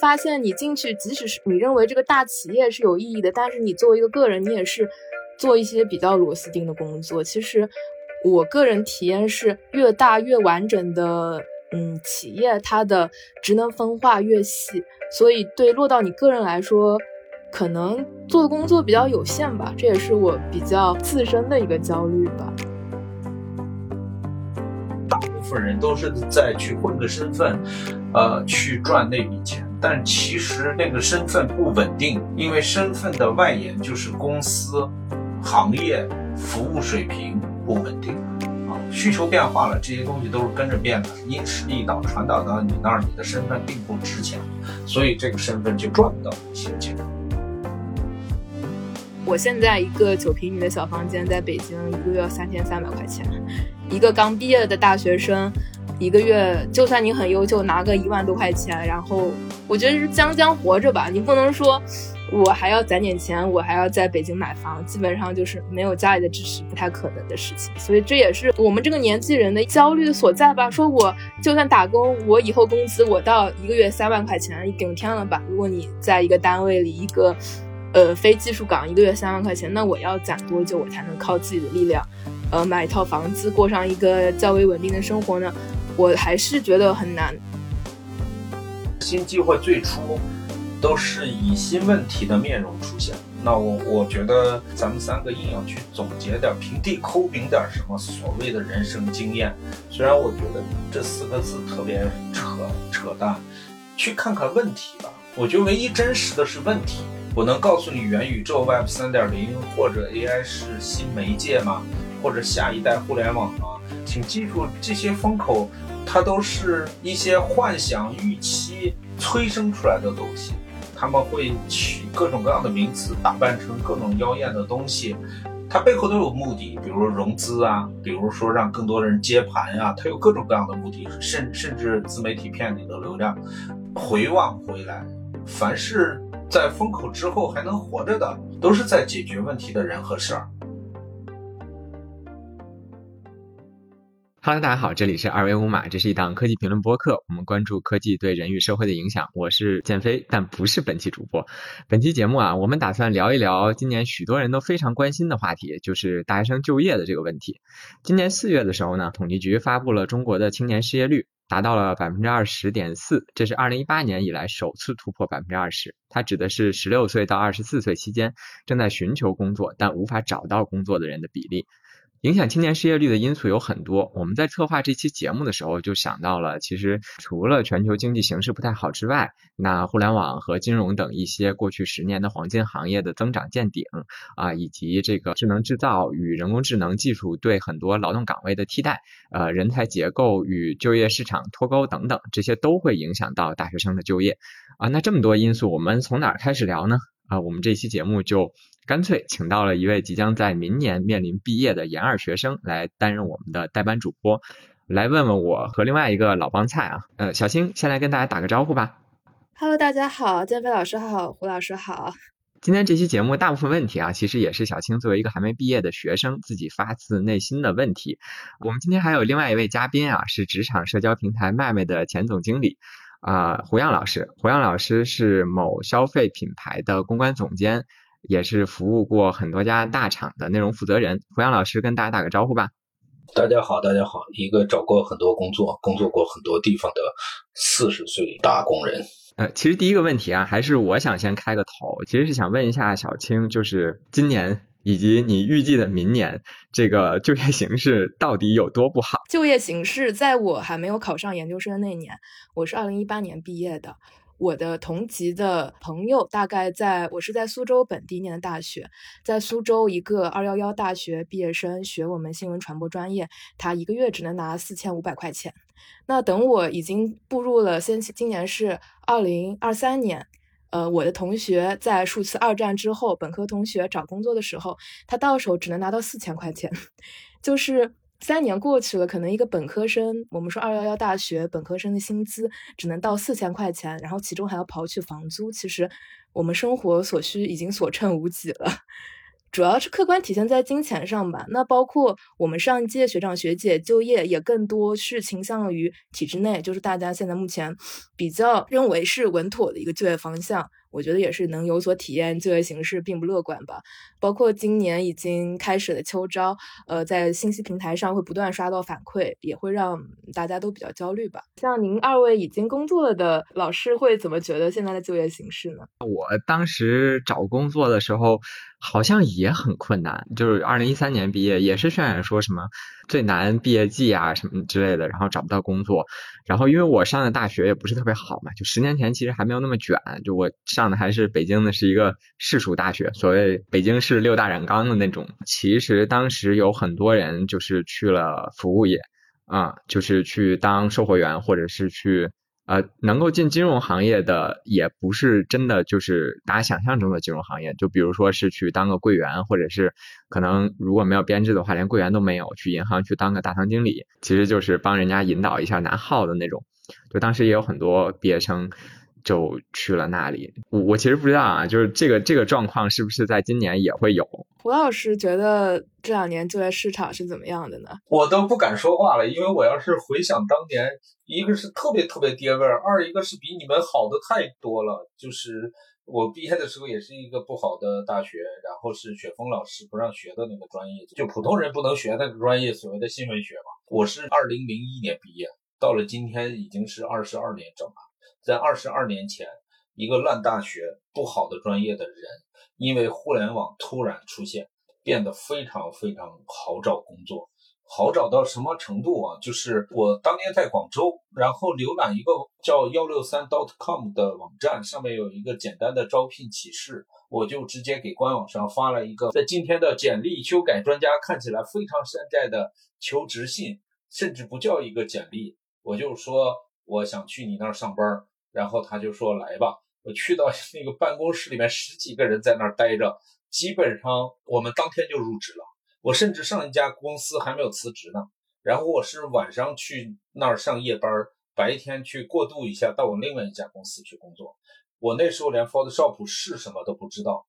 发现，你进去，即使是你认为这个大企业是有意义的，但是你作为一个个人，你也是做一些比较螺丝钉的工作。其实，我个人体验是，越大越完整的，嗯，企业它的职能分化越细，所以对落到你个人来说，可能做的工作比较有限吧。这也是我比较自身的一个焦虑吧。大部分人都是在去混个身份，呃，去赚那笔钱。但其实那个身份不稳定，因为身份的外延就是公司、行业、服务水平不稳定啊。需求变化了，这些东西都是跟着变的。因势利导传导到你那儿，你的身份并不值钱，所以这个身份就赚不到一些钱。我现在一个九平米的小房间，在北京一个月三千三百块钱，一个刚毕业的大学生。一个月，就算你很优秀，拿个一万多块钱，然后我觉得是将将活着吧。你不能说，我还要攒点钱，我还要在北京买房，基本上就是没有家里的支持，不太可能的事情。所以这也是我们这个年纪人的焦虑所在吧。说我就算打工，我以后工资我到一个月三万块钱顶天了吧？如果你在一个单位里，一个呃非技术岗，一个月三万块钱，那我要攒多久，我才能靠自己的力量，呃买一套房子，过上一个较为稳定的生活呢？我还是觉得很难。新机会最初都是以新问题的面容出现，那我我觉得咱们三个硬要去总结点平地抠饼点什么所谓的人生经验，虽然我觉得这四个字特别扯扯淡，去看看问题吧。我觉得唯一真实的是问题。我能告诉你元宇宙 Web 三点零或者 AI 是新媒介吗？或者下一代互联网吗？请记住这些风口。它都是一些幻想、预期催生出来的东西，他们会取各种各样的名词，打扮成各种妖艳的东西，它背后都有目的，比如融资啊，比如说让更多人接盘呀，它有各种各样的目的，甚甚至自媒体骗你的流量。回望回来，凡是在风口之后还能活着的，都是在解决问题的人和事儿。Hello，大家好，这里是二维五码，这是一档科技评论播客，我们关注科技对人与社会的影响。我是建飞，但不是本期主播。本期节目啊，我们打算聊一聊今年许多人都非常关心的话题，就是大学生就业的这个问题。今年四月的时候呢，统计局发布了中国的青年失业率达到了百分之二十点四，这是二零一八年以来首次突破百分之二十。它指的是十六岁到二十四岁期间正在寻求工作但无法找到工作的人的比例。影响青年失业率的因素有很多。我们在策划这期节目的时候，就想到了，其实除了全球经济形势不太好之外，那互联网和金融等一些过去十年的黄金行业的增长见顶啊，以及这个智能制造与人工智能技术对很多劳动岗位的替代，呃，人才结构与就业市场脱钩等等，这些都会影响到大学生的就业啊。那这么多因素，我们从哪儿开始聊呢？啊，我们这期节目就。干脆请到了一位即将在明年面临毕业的研二学生来担任我们的代班主播，来问问我和另外一个老帮菜啊，呃，小青先来跟大家打个招呼吧。Hello，大家好，建飞老师好，胡老师好。今天这期节目大部分问题啊，其实也是小青作为一个还没毕业的学生自己发自内心的问题。我们今天还有另外一位嘉宾啊，是职场社交平台麦麦的前总经理啊，胡杨老师。胡杨老师是某消费品牌的公关总监。也是服务过很多家大厂的内容负责人，胡杨老师跟大家打个招呼吧。大家好，大家好，一个找过很多工作、工作过很多地方的四十岁打工人。呃，其实第一个问题啊，还是我想先开个头，其实是想问一下小青，就是今年以及你预计的明年这个就业形势到底有多不好？就业形势，在我还没有考上研究生那年，我是二零一八年毕业的。我的同级的朋友大概在，我是在苏州本地念的大学，在苏州一个二幺幺大学毕业生学我们新闻传播专业，他一个月只能拿四千五百块钱。那等我已经步入了，先今年是二零二三年，呃，我的同学在数次二战之后，本科同学找工作的时候，他到手只能拿到四千块钱，就是。三年过去了，可能一个本科生，我们说二幺幺大学本科生的薪资只能到四千块钱，然后其中还要刨去房租，其实我们生活所需已经所剩无几了。主要是客观体现在金钱上吧。那包括我们上一届学长学姐就业也更多是倾向于体制内，就是大家现在目前比较认为是稳妥的一个就业方向。我觉得也是能有所体验，就业形势并不乐观吧。包括今年已经开始的秋招，呃，在信息平台上会不断刷到反馈，也会让大家都比较焦虑吧。像您二位已经工作了的老师，会怎么觉得现在的就业形势呢？我当时找工作的时候。好像也很困难，就是二零一三年毕业，也是渲染说什么最难毕业季啊什么之类的，然后找不到工作。然后因为我上的大学也不是特别好嘛，就十年前其实还没有那么卷，就我上的还是北京的是一个市属大学，所谓北京市六大染缸的那种。其实当时有很多人就是去了服务业啊，就是去当售货员或者是去。呃，能够进金融行业的也不是真的就是大家想象中的金融行业，就比如说是去当个柜员，或者是可能如果没有编制的话，连柜员都没有，去银行去当个大堂经理，其实就是帮人家引导一下拿号的那种。就当时也有很多毕业生。就去了那里，我我其实不知道啊，就是这个这个状况是不是在今年也会有？胡老师觉得这两年就业市场是怎么样的呢？我都不敢说话了，因为我要是回想当年，一个是特别特别跌味儿，二一个是比你们好的太多了。就是我毕业的时候也是一个不好的大学，然后是雪峰老师不让学的那个专业，就普通人不能学那个专业，所谓的新闻学嘛。我是二零零一年毕业，到了今天已经是二十二年整了。在二十二年前，一个烂大学、不好的专业的人，因为互联网突然出现，变得非常非常好找工作，好找到什么程度啊？就是我当年在广州，然后浏览一个叫幺六三 dot com 的网站，上面有一个简单的招聘启事，我就直接给官网上发了一个，在今天的简历修改专家看起来非常山寨的求职信，甚至不叫一个简历，我就说我想去你那儿上班。然后他就说：“来吧，我去到 那个办公室里面，十几个人在那儿待着，基本上我们当天就入职了。我甚至上一家公司还没有辞职呢。然后我是晚上去那儿上夜班，白天去过渡一下到我另外一家公司去工作。我那时候连 Photoshop 是什么都不知道，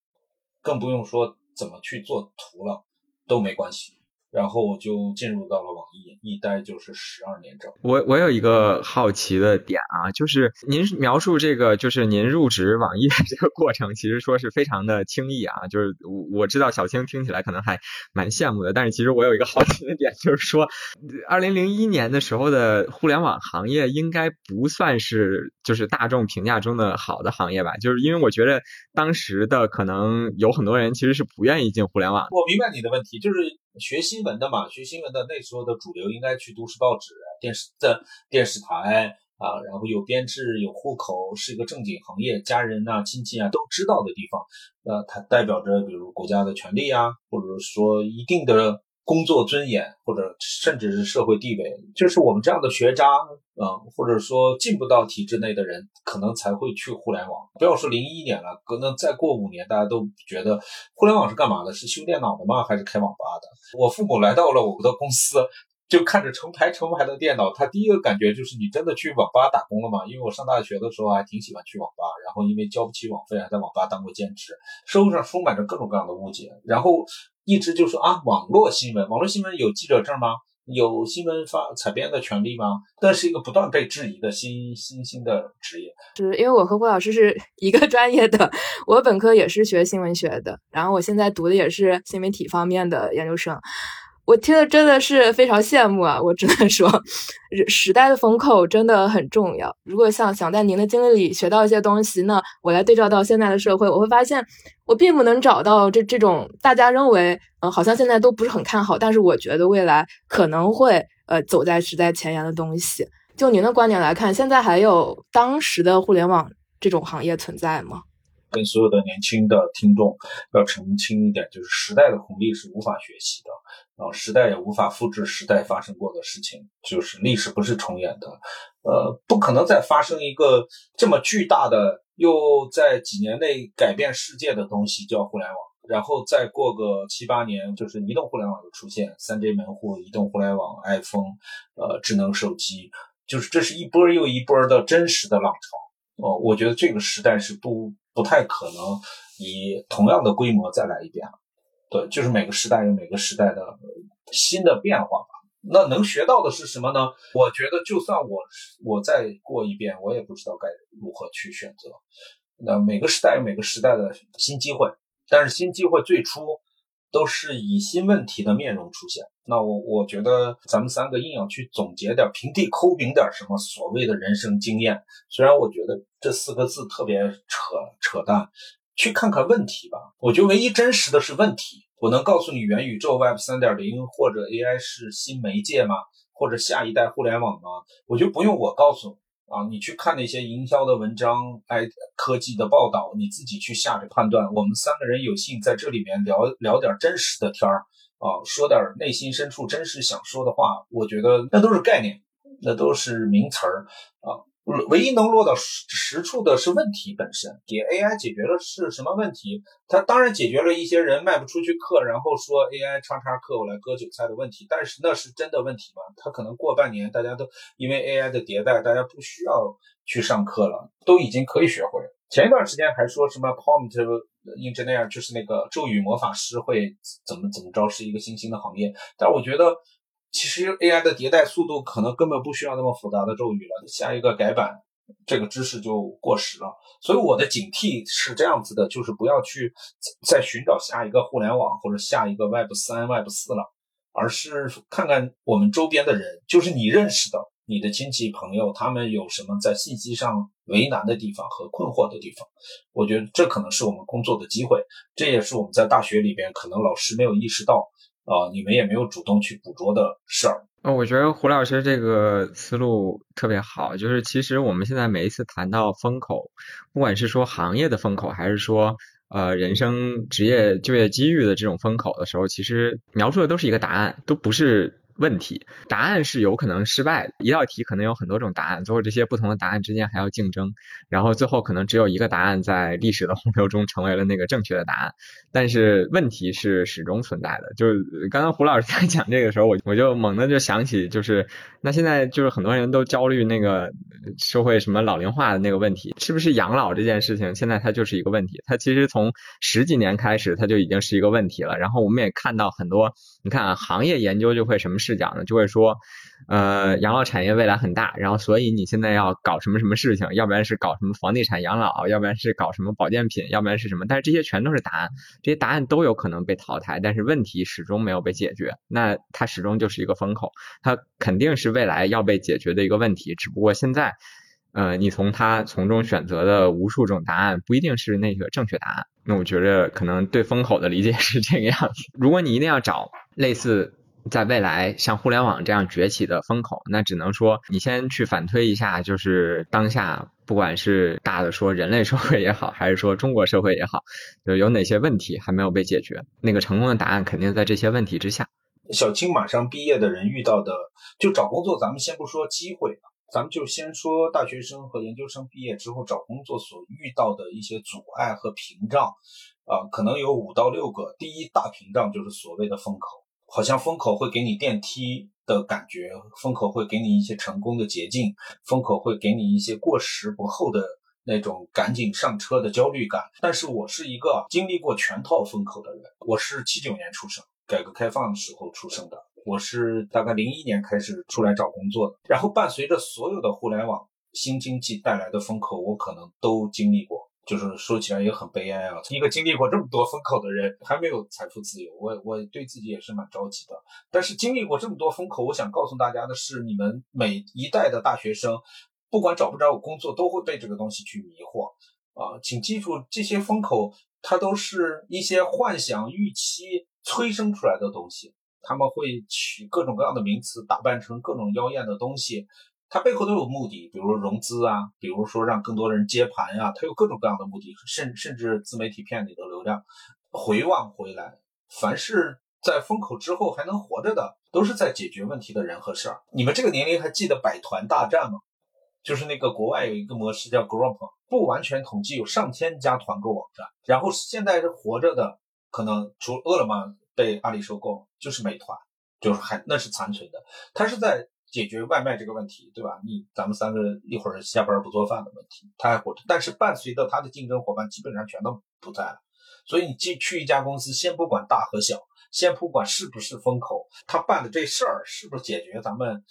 更不用说怎么去做图了，都没关系。”然后我就进入到了网易，一待就是十二年整。我我有一个好奇的点啊，就是您描述这个，就是您入职网易的这个过程，其实说是非常的轻易啊。就是我我知道小青听起来可能还蛮羡慕的，但是其实我有一个好奇的点，就是说，二零零一年的时候的互联网行业应该不算是就是大众评价中的好的行业吧？就是因为我觉得当时的可能有很多人其实是不愿意进互联网。我明白你的问题，就是。学新闻的嘛，学新闻的那时候的主流应该去都市报纸、电视的电视台啊，然后有编制、有户口，是一个正经行业，家人呐、亲戚啊都知道的地方。呃，它代表着比如国家的权利啊，或者说一定的。工作尊严，或者甚至是社会地位，就是我们这样的学渣，嗯，或者说进不到体制内的人，可能才会去互联网。不要说零一年了，可能再过五年，大家都觉得互联网是干嘛的？是修电脑的吗？还是开网吧的？我父母来到了我们的公司，就看着成排成排的电脑，他第一个感觉就是你真的去网吧打工了吗？因为我上大学的时候还挺喜欢去网吧，然后因为交不起网费，还在网吧当过兼职，社会上充满着各种各样的误解，然后。一直就说啊，网络新闻，网络新闻有记者证吗？有新闻发采编的权利吗？那是一个不断被质疑的新新兴的职业。是因为我和郭老师是 一个专业的，我本科也是学新闻学的，然后我现在读的也是新媒体方面的研究生。我听的真的是非常羡慕啊！我只能说，时代的风口真的很重要。如果想想在您的经历里学到一些东西，那我来对照到现在的社会，我会发现我并不能找到这这种大家认为，嗯，好像现在都不是很看好，但是我觉得未来可能会呃走在时代前沿的东西。就您的观点来看，现在还有当时的互联网这种行业存在吗？跟所有的年轻的听众要澄清一点，就是时代的红利是无法学习的，啊，时代也无法复制时代发生过的事情，就是历史不是重演的，呃，不可能再发生一个这么巨大的又在几年内改变世界的东西叫互联网，然后再过个七八年，就是移动互联网又出现，三 G 门户、移动互联网、iPhone，呃，智能手机，就是这是一波又一波的真实的浪潮，哦，我觉得这个时代是不。不太可能以同样的规模再来一遍了。对，就是每个时代有每个时代的新的变化吧。那能学到的是什么呢？我觉得就算我我再过一遍，我也不知道该如何去选择。那每个时代有每个时代的新机会，但是新机会最初都是以新问题的面容出现。那我我觉得咱们三个硬要去总结点平地抠饼点什么所谓的人生经验，虽然我觉得这四个字特别扯扯淡。去看看问题吧，我觉得唯一真实的是问题。我能告诉你，元宇宙 Web 三点零或者 AI 是新媒介吗？或者下一代互联网吗？我觉得不用我告诉啊，你去看那些营销的文章，哎，科技的报道，你自己去下着判断。我们三个人有幸在这里面聊聊点真实的天儿啊，说点内心深处真实想说的话。我觉得那都是概念，那都是名词儿啊。唯一能落到实实处的是问题本身，给 AI 解决的是什么问题？它当然解决了一些人卖不出去课，然后说 AI 叉叉课我来割韭菜的问题。但是那是真的问题吗？它可能过半年，大家都因为 AI 的迭代，大家不需要去上课了，都已经可以学会。前一段时间还说什么 prompt engineer 就是那个咒语魔法师会怎么怎么着，是一个新兴的行业。但我觉得。其实 AI 的迭代速度可能根本不需要那么复杂的咒语了，下一个改版，这个知识就过时了。所以我的警惕是这样子的，就是不要去再寻找下一个互联网或者下一个 Web 三、Web 四了，而是看看我们周边的人，就是你认识的、你的亲戚朋友，他们有什么在信息上为难的地方和困惑的地方。我觉得这可能是我们工作的机会，这也是我们在大学里边可能老师没有意识到。啊，你们也没有主动去捕捉的事儿。哦，我觉得胡老师这个思路特别好，就是其实我们现在每一次谈到风口，不管是说行业的风口，还是说呃人生职业就业机遇的这种风口的时候，其实描述的都是一个答案，都不是。问题答案是有可能失败的，一道题可能有很多种答案，最后这些不同的答案之间还要竞争，然后最后可能只有一个答案在历史的洪流中成为了那个正确的答案。但是问题是始终存在的，就是刚刚胡老师在讲这个时候，我我就猛地就想起，就是那现在就是很多人都焦虑那个社会什么老龄化的那个问题，是不是养老这件事情现在它就是一个问题？它其实从十几年开始它就已经是一个问题了。然后我们也看到很多，你看啊行业研究就会什么事。是讲的，就会说，呃，养老产业未来很大，然后所以你现在要搞什么什么事情，要不然是搞什么房地产养老，要不然是搞什么保健品，要不然是什么，但是这些全都是答案，这些答案都有可能被淘汰，但是问题始终没有被解决，那它始终就是一个风口，它肯定是未来要被解决的一个问题，只不过现在，呃，你从它从中选择的无数种答案，不一定是那个正确答案，那我觉得可能对风口的理解是这个样子，如果你一定要找类似。在未来，像互联网这样崛起的风口，那只能说你先去反推一下，就是当下不管是大的说人类社会也好，还是说中国社会也好，就有哪些问题还没有被解决？那个成功的答案肯定在这些问题之下。小青马上毕业的人遇到的，就找工作，咱们先不说机会，咱们就先说大学生和研究生毕业之后找工作所遇到的一些阻碍和屏障，啊，可能有五到六个。第一大屏障就是所谓的风口。好像风口会给你电梯的感觉，风口会给你一些成功的捷径，风口会给你一些过时不候的那种赶紧上车的焦虑感。但是我是一个经历过全套风口的人，我是七九年出生，改革开放时候出生的，我是大概零一年开始出来找工作的，然后伴随着所有的互联网新经济带来的风口，我可能都经历过。就是说起来也很悲哀啊！一个经历过这么多风口的人，还没有财富自由，我我对自己也是蛮着急的。但是经历过这么多风口，我想告诉大家的是，你们每一代的大学生，不管找不找工作，都会被这个东西去迷惑啊！请记住，这些风口它都是一些幻想、预期催生出来的东西，他们会取各种各样的名词，打扮成各种妖艳的东西。它背后都有目的，比如融资啊，比如说让更多人接盘呀，它有各种各样的目的，甚甚至自媒体骗你的流量。回望回来，凡是在风口之后还能活着的，都是在解决问题的人和事儿。你们这个年龄还记得百团大战吗？就是那个国外有一个模式叫 Group，不完全统计有上千家团购网站，然后现在是活着的，可能除饿了么被阿里收购，就是美团，就是还那是残存的，它是在。解决外卖这个问题，对吧？你咱们三个一会儿下班不做饭的问题，他还活着，但是伴随着他的竞争伙伴基本上全都不在了，所以你进去一家公司，先不管大和小，先不管是不是风口，他办的这事儿是不是解决咱们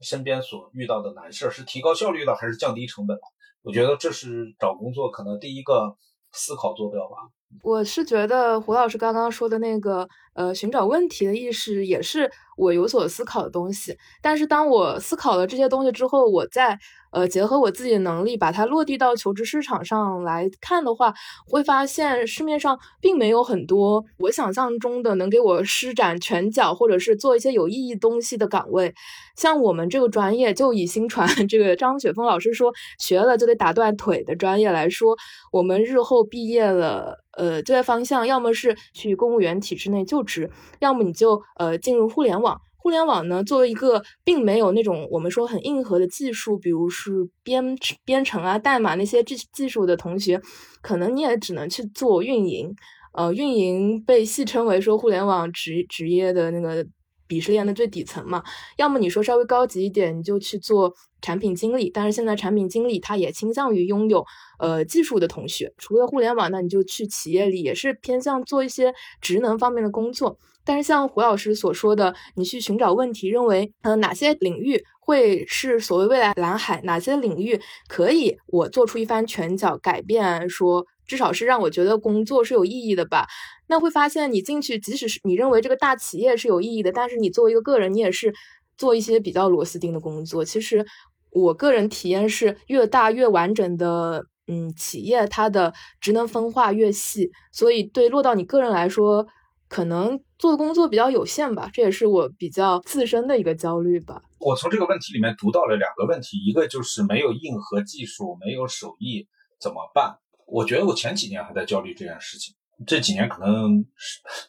身边所遇到的难事儿，是提高效率的还是降低成本？我觉得这是找工作可能第一个思考坐标吧。我是觉得胡老师刚刚说的那个，呃，寻找问题的意识也是我有所思考的东西。但是当我思考了这些东西之后，我再呃结合我自己的能力，把它落地到求职市场上来看的话，会发现市面上并没有很多我想象中的能给我施展拳脚或者是做一些有意义东西的岗位。像我们这个专业，就以新传 这个张雪峰老师说学了就得打断腿的专业来说，我们日后毕业了。呃，就业方向要么是去公务员体制内就职，要么你就呃进入互联网。互联网呢，作为一个并没有那种我们说很硬核的技术，比如是编编程啊、代码那些技技术的同学，可能你也只能去做运营。呃，运营被戏称为说互联网职职业的那个。鄙视链的最底层嘛，要么你说稍微高级一点，你就去做产品经理。但是现在产品经理他也倾向于拥有呃技术的同学。除了互联网，那你就去企业里，也是偏向做一些职能方面的工作。但是像胡老师所说的，你去寻找问题，认为呃哪些领域会是所谓未来蓝海，哪些领域可以我做出一番拳脚改变，说。至少是让我觉得工作是有意义的吧。那会发现你进去，即使是你认为这个大企业是有意义的，但是你作为一个个人，你也是做一些比较螺丝钉的工作。其实我个人体验是，越大越完整的，嗯，企业它的职能分化越细，所以对落到你个人来说，可能做的工作比较有限吧。这也是我比较自身的一个焦虑吧。我从这个问题里面读到了两个问题，一个就是没有硬核技术，没有手艺怎么办？我觉得我前几年还在焦虑这件事情，这几年可能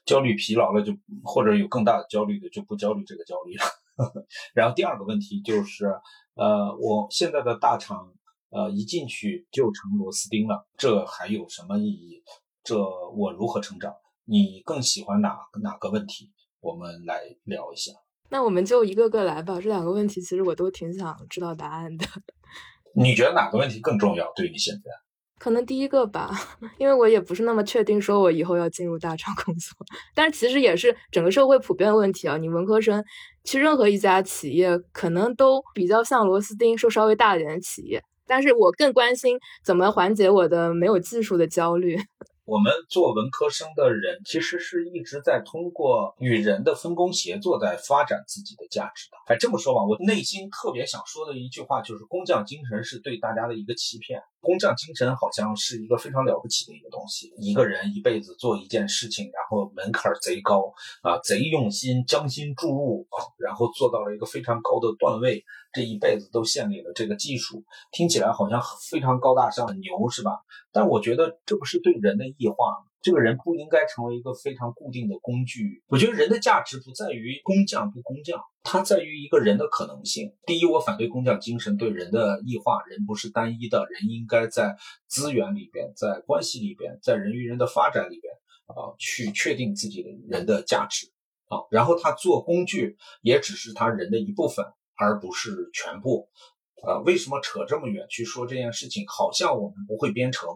焦虑疲劳了，就或者有更大的焦虑的就不焦虑这个焦虑了。然后第二个问题就是，呃，我现在的大厂，呃，一进去就成螺丝钉了，这还有什么意义？这我如何成长？你更喜欢哪哪个问题？我们来聊一下。那我们就一个个来吧。这两个问题其实我都挺想知道答案的。你觉得哪个问题更重要？对你现在？可能第一个吧，因为我也不是那么确定，说我以后要进入大厂工作。但是其实也是整个社会普遍问题啊。你文科生去任何一家企业，可能都比较像螺丝钉，说稍微大一点的企业。但是我更关心怎么缓解我的没有技术的焦虑。我们做文科生的人，其实是一直在通过与人的分工协作，在发展自己的价值的。哎，这么说吧，我内心特别想说的一句话就是：工匠精神是对大家的一个欺骗。工匠精神好像是一个非常了不起的一个东西。一个人一辈子做一件事情，然后门槛贼高啊，贼用心，将心注入，然后做到了一个非常高的段位，这一辈子都献给了这个技术。听起来好像非常高大上，很牛，是吧？但我觉得这不是对人的异化。这个人不应该成为一个非常固定的工具。我觉得人的价值不在于工匠不工匠，它在于一个人的可能性。第一，我反对工匠精神对人的异化。人不是单一的，人应该在资源里边，在关系里边，在人与人的发展里边啊，去确定自己的人的价值啊。然后他做工具也只是他人的一部分，而不是全部。啊，为什么扯这么远去说这件事情？好像我们不会编程。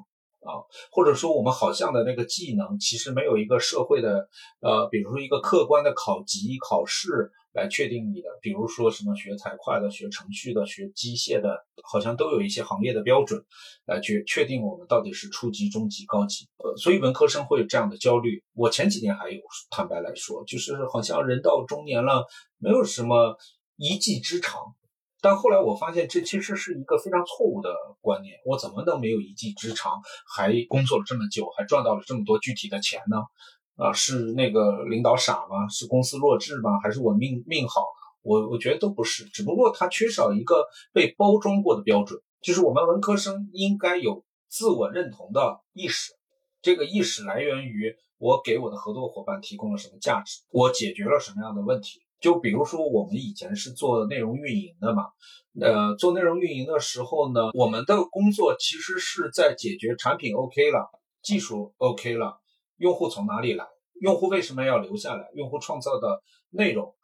啊，或者说我们好像的那个技能，其实没有一个社会的，呃，比如说一个客观的考级考试来确定你的，比如说什么学财会的、学程序的、学机械的，好像都有一些行业的标准来去确定我们到底是初级、中级、高级。呃，所以文科生会有这样的焦虑。我前几年还有，坦白来说，就是好像人到中年了，没有什么一技之长。但后来我发现，这其实是一个非常错误的观念。我怎么能没有一技之长，还工作了这么久，还赚到了这么多具体的钱呢？啊，是那个领导傻吗？是公司弱智吗？还是我命命好？我我觉得都不是，只不过他缺少一个被包装过的标准。就是我们文科生应该有自我认同的意识，这个意识来源于我给我的合作伙伴提供了什么价值，我解决了什么样的问题。就比如说，我们以前是做内容运营的嘛，呃，做内容运营的时候呢，我们的工作其实是在解决产品 OK 了，技术 OK 了，用户从哪里来，用户为什么要留下来，用户创造的内容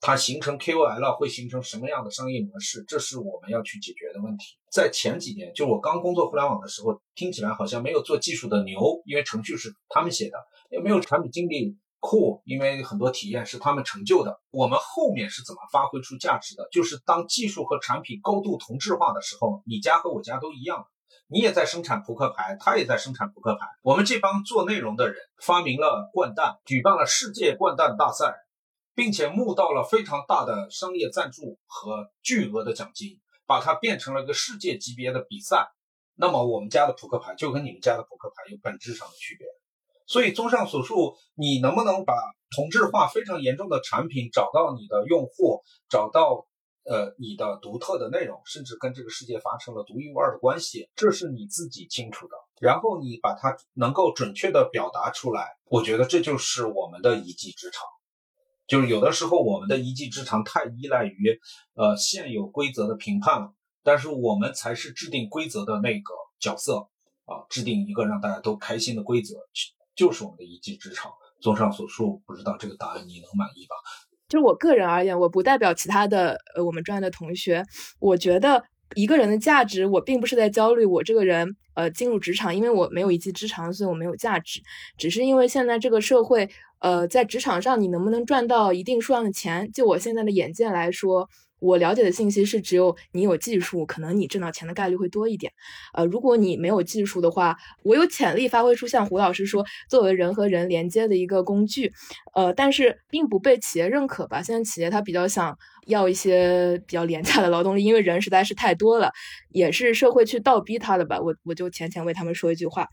它形成 KOL 会形成什么样的商业模式？这是我们要去解决的问题。在前几年，就我刚工作互联网的时候，听起来好像没有做技术的牛，因为程序是他们写的；也没有产品经理酷，因为很多体验是他们成就的。我们后面是怎么发挥出价值的？就是当技术和产品高度同质化的时候，你家和我家都一样，你也在生产扑克牌，他也在生产扑克牌。我们这帮做内容的人发明了掼蛋，举办了世界掼蛋大赛。并且募到了非常大的商业赞助和巨额的奖金，把它变成了一个世界级别的比赛。那么我们家的扑克牌就跟你们家的扑克牌有本质上的区别。所以综上所述，你能不能把同质化非常严重的产品找到你的用户，找到呃你的独特的内容，甚至跟这个世界发生了独一无二的关系，这是你自己清楚的。然后你把它能够准确的表达出来，我觉得这就是我们的一技之长。就是有的时候，我们的一技之长太依赖于，呃，现有规则的评判了。但是我们才是制定规则的那个角色啊，制定一个让大家都开心的规则，就是我们的一技之长。综上所述，不知道这个答案你能满意吧？就我个人而言，我不代表其他的呃我们专业的同学。我觉得一个人的价值，我并不是在焦虑我这个人呃进入职场，因为我没有一技之长，所以我没有价值。只是因为现在这个社会。呃，在职场上，你能不能赚到一定数量的钱？就我现在的眼界来说，我了解的信息是，只有你有技术，可能你挣到钱的概率会多一点。呃，如果你没有技术的话，我有潜力发挥出像胡老师说，作为人和人连接的一个工具。呃，但是并不被企业认可吧？现在企业它比较想要一些比较廉价的劳动力，因为人实在是太多了，也是社会去倒逼他的吧。我我就浅浅为他们说一句话。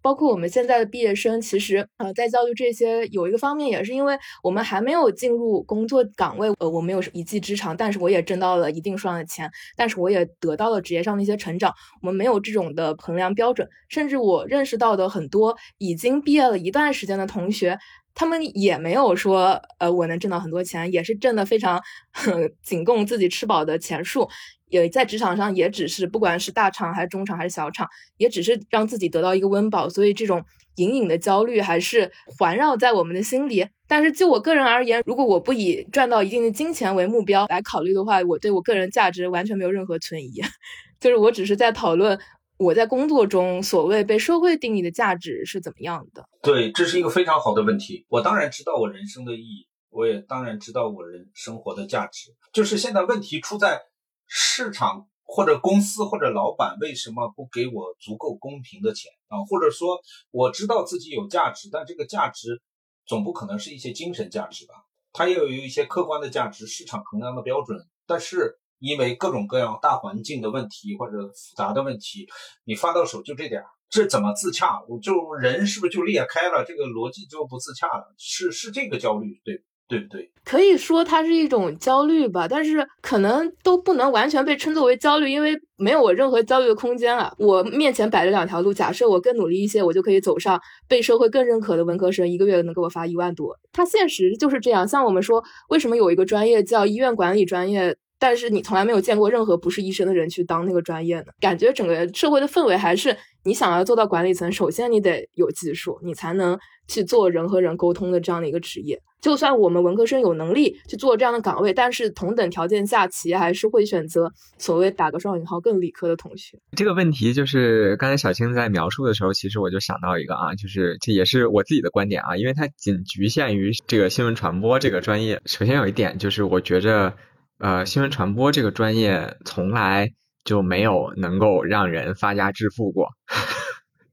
包括我们现在的毕业生，其实呃，在教育这些有一个方面，也是因为我们还没有进入工作岗位，呃，我没有一技之长，但是我也挣到了一定数量的钱，但是我也得到了职业上的一些成长。我们没有这种的衡量标准，甚至我认识到的很多已经毕业了一段时间的同学，他们也没有说，呃，我能挣到很多钱，也是挣的非常 仅供自己吃饱的钱数。也在职场上，也只是不管是大厂还是中厂还是小厂，也只是让自己得到一个温饱，所以这种隐隐的焦虑还是环绕在我们的心里。但是就我个人而言，如果我不以赚到一定的金钱为目标来考虑的话，我对我个人价值完全没有任何存疑。就是我只是在讨论我在工作中所谓被社会定义的价值是怎么样的。对，这是一个非常好的问题。我当然知道我人生的意义，我也当然知道我人生活的价值。就是现在问题出在。市场或者公司或者老板为什么不给我足够公平的钱啊？或者说我知道自己有价值，但这个价值总不可能是一些精神价值吧？它也有一些客观的价值，市场衡量的标准。但是因为各种各样大环境的问题或者复杂的问题，你发到手就这点儿，这怎么自洽？我就人是不是就裂开了？这个逻辑就不自洽了？是是这个焦虑对？对不对？可以说它是一种焦虑吧，但是可能都不能完全被称作为焦虑，因为没有我任何焦虑的空间了。我面前摆着两条路，假设我更努力一些，我就可以走上被社会更认可的文科生，一个月能给我发一万多。它现实就是这样。像我们说，为什么有一个专业叫医院管理专业，但是你从来没有见过任何不是医生的人去当那个专业呢？感觉整个社会的氛围还是，你想要做到管理层，首先你得有技术，你才能去做人和人沟通的这样的一个职业。就算我们文科生有能力去做这样的岗位，但是同等条件下，企业还是会选择所谓打个双引号更理科的同学。这个问题就是刚才小青在描述的时候，其实我就想到一个啊，就是这也是我自己的观点啊，因为它仅局限于这个新闻传播这个专业。首先有一点就是，我觉着呃，新闻传播这个专业从来就没有能够让人发家致富过，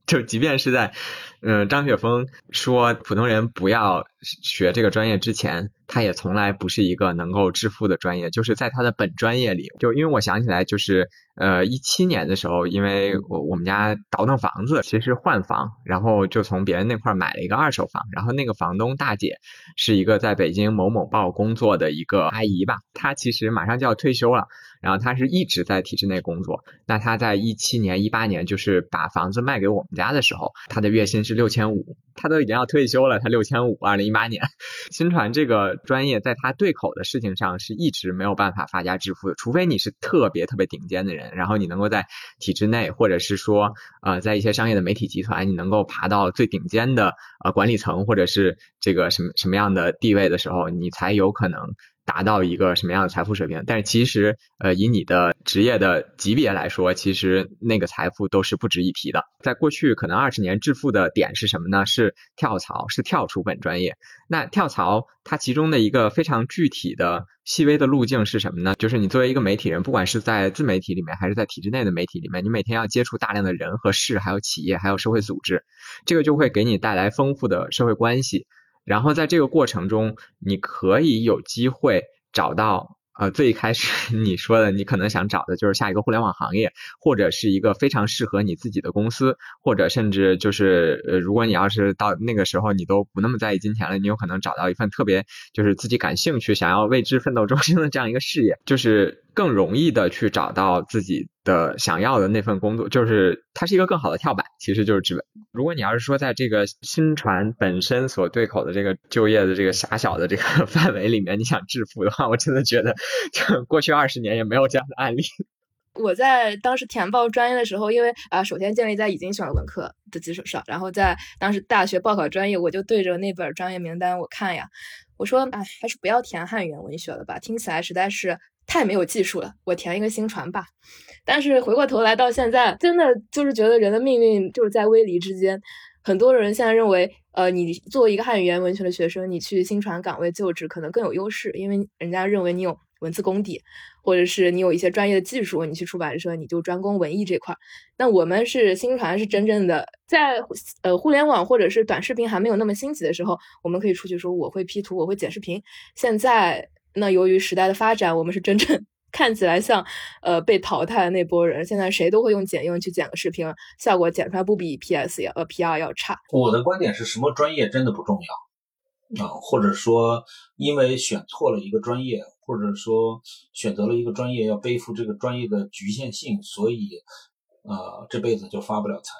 就即便是在。嗯，张雪峰说，普通人不要学这个专业之前，他也从来不是一个能够致富的专业。就是在他的本专业里，就因为我想起来，就是呃一七年的时候，因为我我们家倒腾房子，其实换房，然后就从别人那块买了一个二手房，然后那个房东大姐是一个在北京某某报工作的一个阿姨吧，她其实马上就要退休了。然后他是一直在体制内工作，那他在一七年、一八年就是把房子卖给我们家的时候，他的月薪是六千五，他都已经要退休了，他六千五。二零一八年，新传这个专业在他对口的事情上是一直没有办法发家致富的，除非你是特别特别顶尖的人，然后你能够在体制内，或者是说呃在一些商业的媒体集团，你能够爬到最顶尖的呃管理层，或者是这个什么什么样的地位的时候，你才有可能。达到一个什么样的财富水平。但是其实，呃，以你的职业的级别来说，其实那个财富都是不值一提的。在过去可能二十年致富的点是什么呢？是跳槽，是跳出本专业。那跳槽它其中的一个非常具体的、细微的路径是什么呢？就是你作为一个媒体人，不管是在自媒体里面还是在体制内的媒体里面，你每天要接触大量的人和事，还有企业，还有社会组织，这个就会给你带来丰富的社会关系。然后在这个过程中，你可以有机会找到。呃，最开始 你说的，你可能想找的就是下一个互联网行业，或者是一个非常适合你自己的公司，或者甚至就是，呃，如果你要是到那个时候你都不那么在意金钱了，你有可能找到一份特别就是自己感兴趣、想要为之奋斗终生的这样一个事业，就是更容易的去找到自己。的想要的那份工作，就是它是一个更好的跳板，其实就是资本。如果你要是说在这个新传本身所对口的这个就业的这个狭小的这个 范围里面，你想致富的话，我真的觉得就，过去二十年也没有这样的案例。我在当时填报专业的时候，因为啊，首先建立在已经选了文科的基础上，然后在当时大学报考专业，我就对着那本专业名单我看呀，我说，哎，还是不要填汉语言文学了吧，听起来实在是。太没有技术了，我填一个新传吧。但是回过头来到现在，真的就是觉得人的命运就是在微离之间。很多人现在认为，呃，你作为一个汉语言文学的学生，你去新传岗位就职可能更有优势，因为人家认为你有文字功底，或者是你有一些专业的技术，你去出版社你就专攻文艺这块。那我们是新传，是真正的在呃互联网或者是短视频还没有那么兴起的时候，我们可以出去说我会 P 图，我会剪视频。现在。那由于时代的发展，我们是真正 看起来像呃被淘汰的那波人。现在谁都会用剪映去剪个视频，效果剪出来不比 PS 要呃 PR 要差。我的观点是什么专业真的不重要啊，或者说因为选错了一个专业，或者说选择了一个专业要背负这个专业的局限性，所以呃这辈子就发不了财。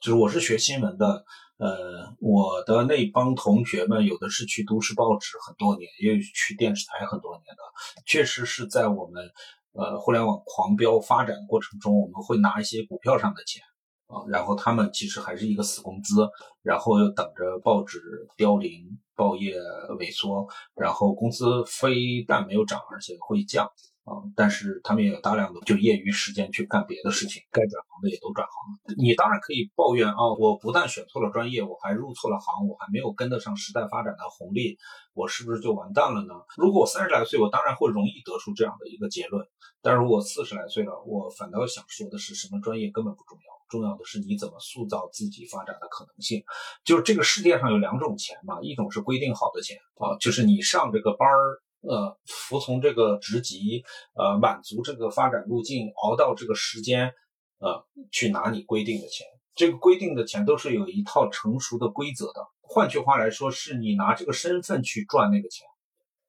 就是我是学新闻的。呃，我的那帮同学们，有的是去都市报纸很多年，也有去电视台很多年的。确实是在我们呃互联网狂飙发展过程中，我们会拿一些股票上的钱啊，然后他们其实还是一个死工资，然后又等着报纸凋零、报业萎缩，然后工资非但没有涨，而且会降。啊，但是他们也有大量的就业余时间去干别的事情，该转行的也都转行了。你当然可以抱怨啊，我不但选错了专业，我还入错了行，我还没有跟得上时代发展的红利，我是不是就完蛋了呢？如果我三十来岁，我当然会容易得出这样的一个结论。但如果四十来岁了，我反倒想说的是，什么专业根本不重要，重要的是你怎么塑造自己发展的可能性。就是这个世界上有两种钱嘛，一种是规定好的钱啊，就是你上这个班儿。呃，服从这个职级，呃，满足这个发展路径，熬到这个时间，呃，去拿你规定的钱。这个规定的钱都是有一套成熟的规则的。换句话来说，是你拿这个身份去赚那个钱，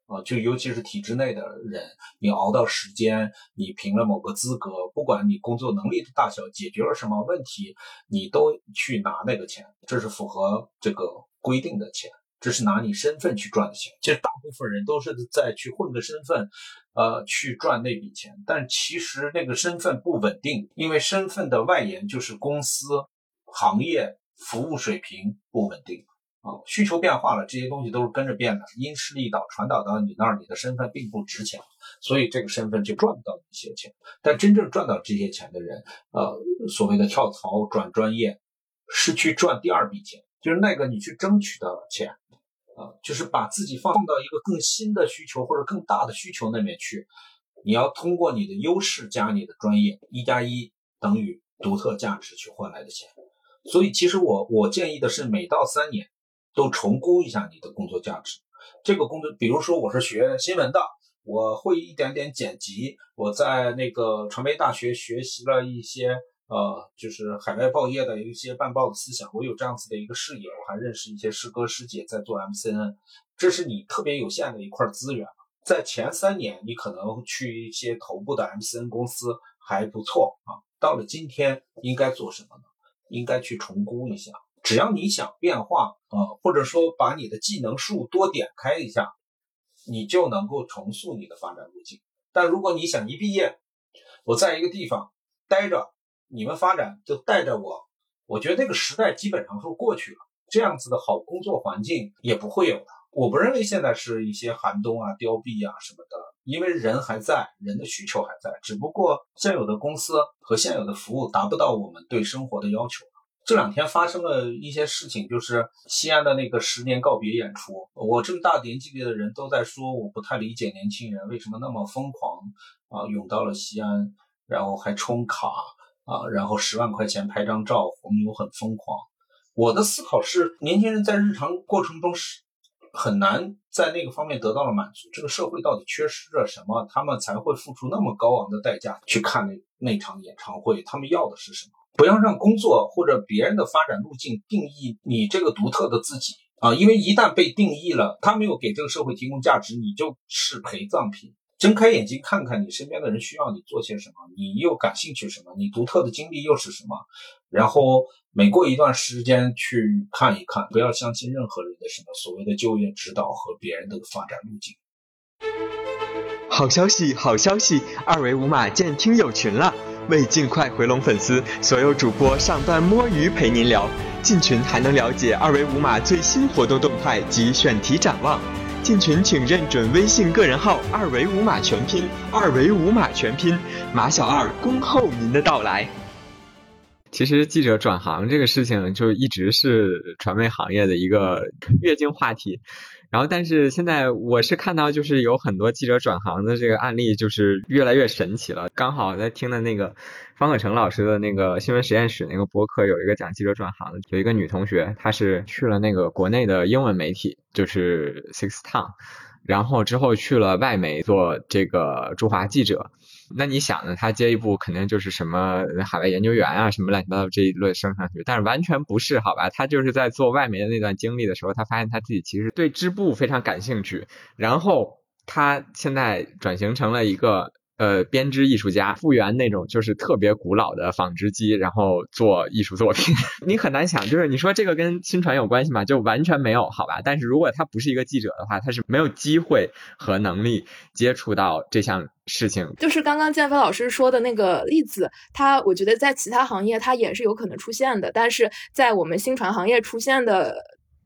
啊，就尤其是体制内的人，你熬到时间，你凭了某个资格，不管你工作能力的大小，解决了什么问题，你都去拿那个钱，这是符合这个规定的钱。这是拿你身份去赚的钱，其实大部分人都是在去混个身份，呃，去赚那笔钱。但其实那个身份不稳定，因为身份的外延就是公司、行业、服务水平不稳定啊。需求变化了，这些东西都是跟着变的。因势利导，传导到你那儿，你的身份并不值钱，所以这个身份就赚不到一些钱。但真正赚到这些钱的人，呃，所谓的跳槽转专业，是去赚第二笔钱，就是那个你去争取的钱。啊，就是把自己放到一个更新的需求或者更大的需求那边去，你要通过你的优势加你的专业，一加一等于独特价值去换来的钱。所以其实我我建议的是，每到三年都重估一下你的工作价值。这个工作，比如说我是学新闻的，我会一点点剪辑，我在那个传媒大学学习了一些。呃，就是海外报业的一些办报的思想，我有这样子的一个视野，我还认识一些师哥师姐在做 MCN，这是你特别有限的一块资源。在前三年，你可能去一些头部的 MCN 公司还不错啊。到了今天，应该做什么呢？应该去重估一下。只要你想变化啊，或者说把你的技能树多点开一下，你就能够重塑你的发展路径。但如果你想一毕业，我在一个地方待着。你们发展就带着我，我觉得那个时代基本上是过去了，这样子的好工作环境也不会有的。我不认为现在是一些寒冬啊、凋敝啊什么的，因为人还在，人的需求还在，只不过现有的公司和现有的服务达不到我们对生活的要求。这两天发生了一些事情，就是西安的那个十年告别演出。我这么大年纪的人都在说，我不太理解年轻人为什么那么疯狂啊，涌到了西安，然后还充卡啊，然后十万块钱拍张照，红牛很疯狂。我的思考是，年轻人在日常过程中是很难在那个方面得到了满足。这个社会到底缺失着什么，他们才会付出那么高昂的代价去看那那场演唱会？他们要的是什么？不要让工作或者别人的发展路径定义你这个独特的自己啊！因为一旦被定义了，他没有给这个社会提供价值，你就是陪葬品。睁开眼睛看看你身边的人需要你做些什么，你又感兴趣什么，你独特的经历又是什么？然后每过一段时间去看一看，不要相信任何人的什么所谓的就业指导和别人的发展路径。好消息，好消息！二维五码建听友群了。为尽快回笼粉丝，所有主播上班摸鱼陪您聊。进群还能了解二维五码最新活动动态及选题展望。进群请认准微信个人号“二维五码全拼”，二维五码全拼，马小二恭候您的到来。其实记者转行这个事情，就一直是传媒行业的一个月经话题。然后，但是现在我是看到，就是有很多记者转行的这个案例，就是越来越神奇了。刚好在听的那个方可成老师的那个新闻实验室那个博客，有一个讲记者转行的，有一个女同学，她是去了那个国内的英文媒体，就是 Six Town，然后之后去了外媒做这个驻华记者。那你想呢？她接一步肯定就是什么海外研究员啊，什么乱七八糟这一类升上去，但是完全不是，好吧？她就是在做外媒的那段经历的时候，她发现她自己其实对织布非常感兴趣，然后她现在转型成了一个。呃，编织艺术家复原那种就是特别古老的纺织机，然后做艺术作品，你很难想，就是你说这个跟新传有关系吗？就完全没有，好吧？但是如果他不是一个记者的话，他是没有机会和能力接触到这项事情。就是刚刚建飞老师说的那个例子，他我觉得在其他行业他也是有可能出现的，但是在我们新传行业出现的。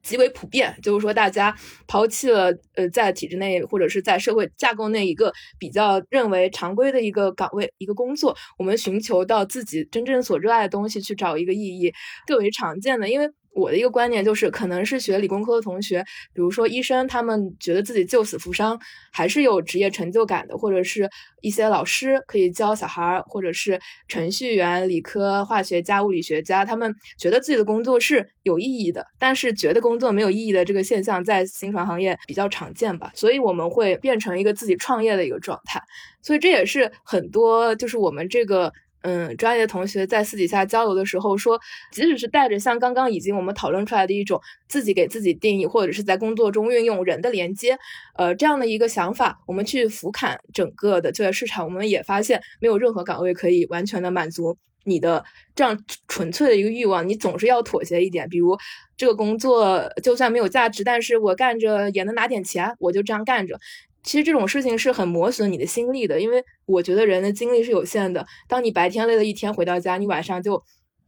极为普遍，就是说，大家抛弃了呃，在体制内或者是在社会架构内一个比较认为常规的一个岗位、一个工作，我们寻求到自己真正所热爱的东西去找一个意义，更为常见的，因为。我的一个观念就是，可能是学理工科的同学，比如说医生，他们觉得自己救死扶伤还是有职业成就感的，或者是一些老师可以教小孩，或者是程序员、理科化学家、物理学家，他们觉得自己的工作是有意义的。但是觉得工作没有意义的这个现象，在新传行业比较常见吧，所以我们会变成一个自己创业的一个状态。所以这也是很多就是我们这个。嗯，专业的同学在私底下交流的时候说，即使是带着像刚刚已经我们讨论出来的一种自己给自己定义，或者是在工作中运用人的连接，呃，这样的一个想法，我们去俯瞰整个的就业市场，我们也发现没有任何岗位可以完全的满足你的这样纯粹的一个欲望，你总是要妥协一点。比如这个工作就算没有价值，但是我干着也能拿点钱，我就这样干着。其实这种事情是很磨损你的心力的，因为我觉得人的精力是有限的。当你白天累了一天回到家，你晚上就，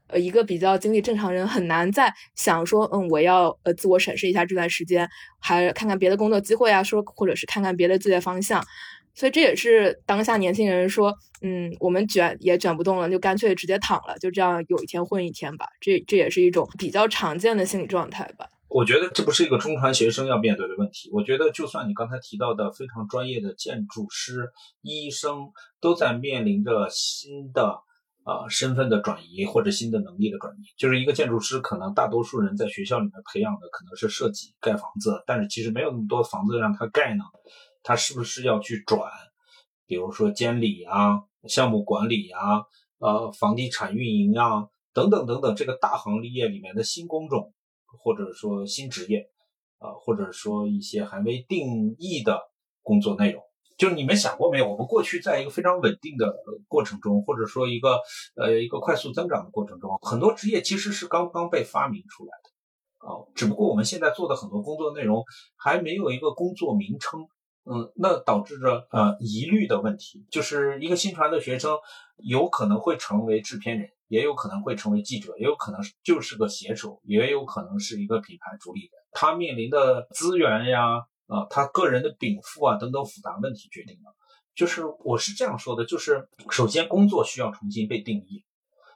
呃，一个比较精力正常人很难再想说，嗯，我要呃自我审视一下这段时间，还看看别的工作机会啊，说或者是看看别的就业方向。所以这也是当下年轻人说，嗯，我们卷也卷不动了，就干脆直接躺了，就这样有一天混一天吧。这这也是一种比较常见的心理状态吧。我觉得这不是一个中传学生要面对的问题。我觉得，就算你刚才提到的非常专业的建筑师、医生，都在面临着新的啊身份的转移或者新的能力的转移。就是一个建筑师，可能大多数人在学校里面培养的可能是设计、盖房子，但是其实没有那么多房子让他盖呢。他是不是要去转，比如说监理啊、项目管理啊、呃房地产运营啊等等等等这个大行业里面的新工种？或者说新职业，啊，或者说一些还没定义的工作内容，就是你们想过没有？我们过去在一个非常稳定的过程中，或者说一个呃一个快速增长的过程中，很多职业其实是刚刚被发明出来的，啊，只不过我们现在做的很多工作内容还没有一个工作名称，嗯，那导致着呃疑虑的问题，就是一个新传的学生有可能会成为制片人。也有可能会成为记者，也有可能就是个写手，也有可能是一个品牌主理人。他面临的资源呀，啊，他个人的禀赋啊等等复杂问题决定的。就是我是这样说的，就是首先工作需要重新被定义，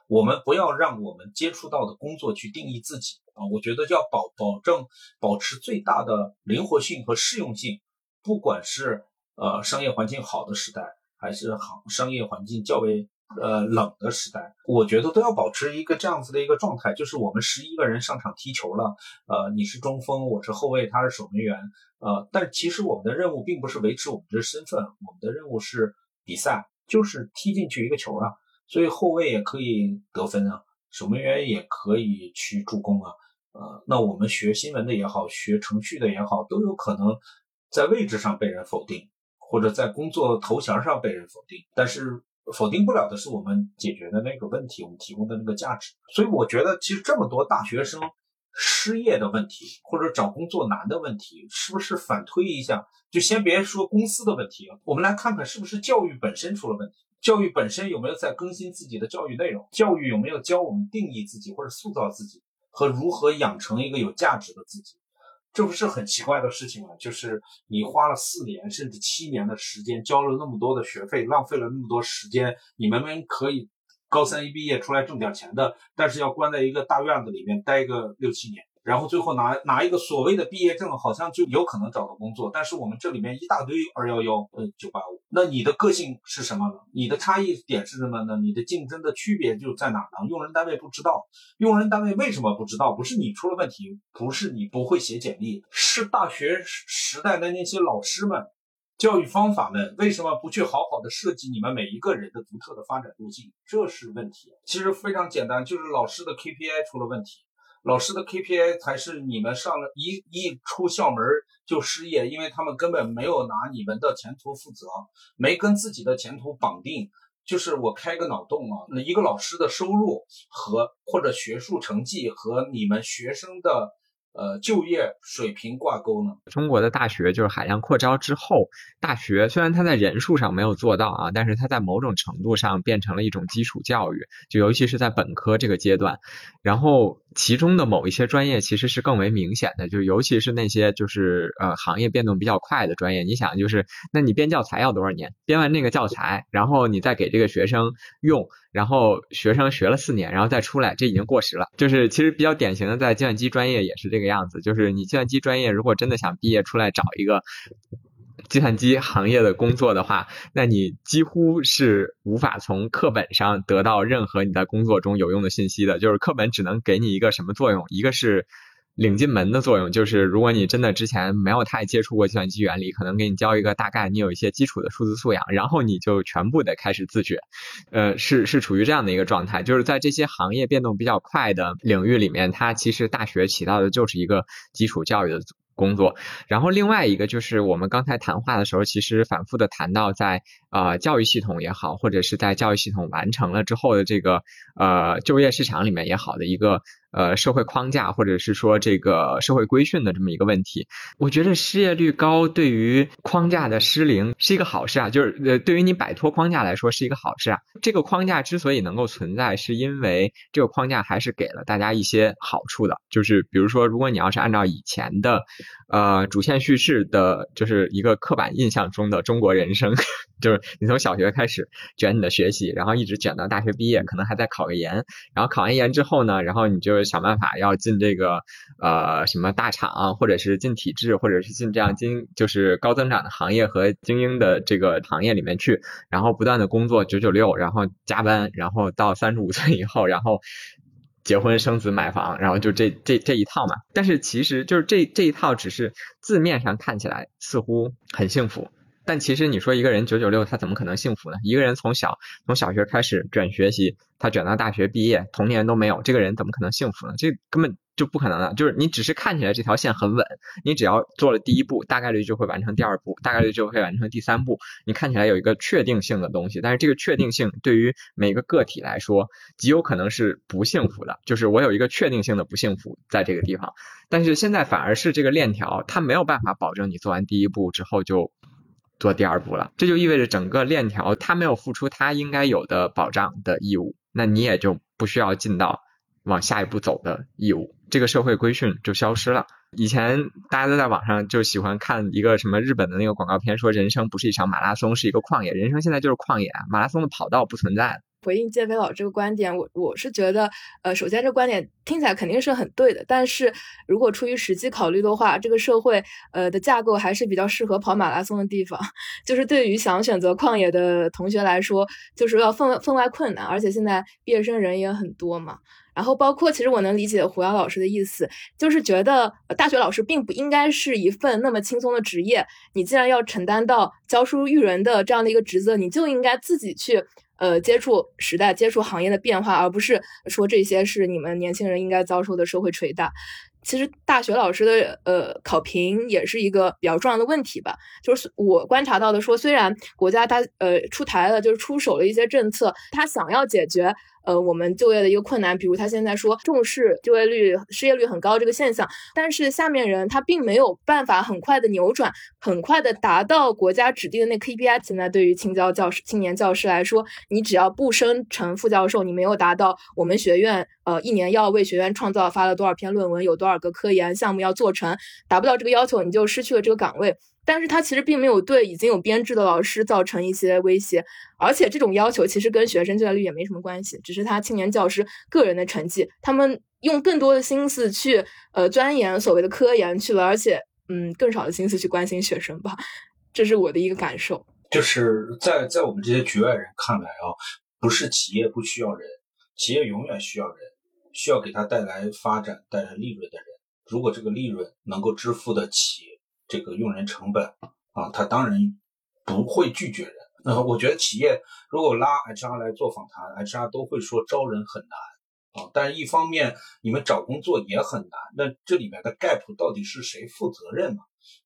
我们不要让我们接触到的工作去定义自己啊。我觉得要保保证保持最大的灵活性和适用性，不管是呃商业环境好的时代，还是行商业环境较为。呃，冷的时代，我觉得都要保持一个这样子的一个状态，就是我们十一个人上场踢球了，呃，你是中锋，我是后卫，他是守门员，呃，但其实我们的任务并不是维持我们的身份，我们的任务是比赛，就是踢进去一个球啊，所以后卫也可以得分啊，守门员也可以去助攻啊，呃，那我们学新闻的也好，学程序的也好，都有可能在位置上被人否定，或者在工作头衔上被人否定，但是。否定不了的是我们解决的那个问题，我们提供的那个价值。所以我觉得，其实这么多大学生失业的问题，或者找工作难的问题，是不是反推一下？就先别说公司的问题，我们来看看是不是教育本身出了问题？教育本身有没有在更新自己的教育内容？教育有没有教我们定义自己或者塑造自己，和如何养成一个有价值的自己？这不是很奇怪的事情吗？就是你花了四年甚至七年的时间，交了那么多的学费，浪费了那么多时间，你明明可以高三一毕业出来挣点钱的，但是要关在一个大院子里面待个六七年。然后最后拿拿一个所谓的毕业证，好像就有可能找到工作。但是我们这里面一大堆二幺幺，呃九八五，那你的个性是什么呢？你的差异点是什么呢？你的竞争的区别就在哪呢？用人单位不知道，用人单位为什么不知道？不是你出了问题，不是你不会写简历，是大学时代的那些老师们，教育方法们为什么不去好好的设计你们每一个人的独特的发展路径？这是问题。其实非常简单，就是老师的 KPI 出了问题。老师的 KPI 才是你们上了一一出校门就失业，因为他们根本没有拿你们的前途负责，没跟自己的前途绑定。就是我开个脑洞啊，那一个老师的收入和或者学术成绩和你们学生的。呃，就业水平挂钩呢？中国的大学就是海量扩招之后，大学虽然它在人数上没有做到啊，但是它在某种程度上变成了一种基础教育，就尤其是在本科这个阶段。然后其中的某一些专业其实是更为明显的，就尤其是那些就是呃行业变动比较快的专业。你想，就是那你编教材要多少年？编完那个教材，然后你再给这个学生用。然后学生学了四年，然后再出来，这已经过时了。就是其实比较典型的，在计算机专业也是这这个样子。就是你计算机专业如果真的想毕业出来找一个计算机行业的工作的话，那你几乎是无法从课本上得到任何你在工作中有用的信息的。就是课本只能给你一个什么作用？一个是。领进门的作用就是，如果你真的之前没有太接触过计算机原理，可能给你教一个大概，你有一些基础的数字素养，然后你就全部得开始自学，呃，是是处于这样的一个状态。就是在这些行业变动比较快的领域里面，它其实大学起到的就是一个基础教育的工作。然后另外一个就是我们刚才谈话的时候，其实反复的谈到，在呃教育系统也好，或者是在教育系统完成了之后的这个呃就业市场里面也好的一个。呃，社会框架或者是说这个社会规训的这么一个问题，我觉得失业率高对于框架的失灵是一个好事啊，就是呃，对于你摆脱框架来说是一个好事啊。这个框架之所以能够存在，是因为这个框架还是给了大家一些好处的，就是比如说，如果你要是按照以前的呃主线叙事的，就是一个刻板印象中的中国人生，就是你从小学开始卷你的学习，然后一直卷到大学毕业，可能还在考个研，然后考完研之后呢，然后你就想办法要进这个呃什么大厂，或者是进体制，或者是进这样精就是高增长的行业和精英的这个行业里面去，然后不断的工作九九六，然后加班，然后到三十五岁以后，然后结婚生子买房，然后就这这这一套嘛。但是其实就是这这一套只是字面上看起来似乎很幸福。但其实你说一个人九九六，他怎么可能幸福呢？一个人从小从小学开始卷学习，他卷到大学毕业，童年都没有，这个人怎么可能幸福呢？这根本就不可能的。就是你只是看起来这条线很稳，你只要做了第一步，大概率就会完成第二步，大概率就会完成第三步。你看起来有一个确定性的东西，但是这个确定性对于每个个体来说，极有可能是不幸福的。就是我有一个确定性的不幸福在这个地方，但是现在反而是这个链条，它没有办法保证你做完第一步之后就。做第二步了，这就意味着整个链条它没有付出它应该有的保障的义务，那你也就不需要尽到往下一步走的义务，这个社会规训就消失了。以前大家都在网上就喜欢看一个什么日本的那个广告片，说人生不是一场马拉松，是一个旷野。人生现在就是旷野，马拉松的跑道不存在。回应建飞老这个观点，我我是觉得，呃，首先这观点听起来肯定是很对的，但是如果出于实际考虑的话，这个社会呃的架构还是比较适合跑马拉松的地方，就是对于想选择旷野的同学来说，就是要分分外困难，而且现在毕业生人也很多嘛。然后包括其实我能理解胡杨老师的意思，就是觉得大学老师并不应该是一份那么轻松的职业，你既然要承担到教书育人的这样的一个职责，你就应该自己去。呃，接触时代，接触行业的变化，而不是说这些是你们年轻人应该遭受的社会捶打。其实大学老师的呃考评也是一个比较重要的问题吧。就是我观察到的，说虽然国家它呃出台了，就是出手了一些政策，他想要解决。呃，我们就业的一个困难，比如他现在说重视就业率、失业率很高这个现象，但是下面人他并没有办法很快的扭转，很快的达到国家指定的那 KPI。现在对于青教教师、青年教师来说，你只要不升成副教授，你没有达到我们学院呃一年要为学院创造发了多少篇论文，有多少个科研项目要做成，达不到这个要求，你就失去了这个岗位。但是他其实并没有对已经有编制的老师造成一些威胁，而且这种要求其实跟学生就业率也没什么关系，只是他青年教师个人的成绩，他们用更多的心思去呃钻研所谓的科研去了，而且嗯更少的心思去关心学生吧，这是我的一个感受。就是在在我们这些局外人看来啊，不是企业不需要人，企业永远需要人，需要给他带来发展、带来利润的人。如果这个利润能够支付得起。这个用人成本啊，他当然不会拒绝人。呃，我觉得企业如果拉 HR 来做访谈，HR 都会说招人很难啊。但是一方面，你们找工作也很难。那这里面的 gap 到底是谁负责任呢？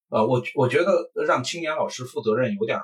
啊，我我觉得让青年老师负责任有点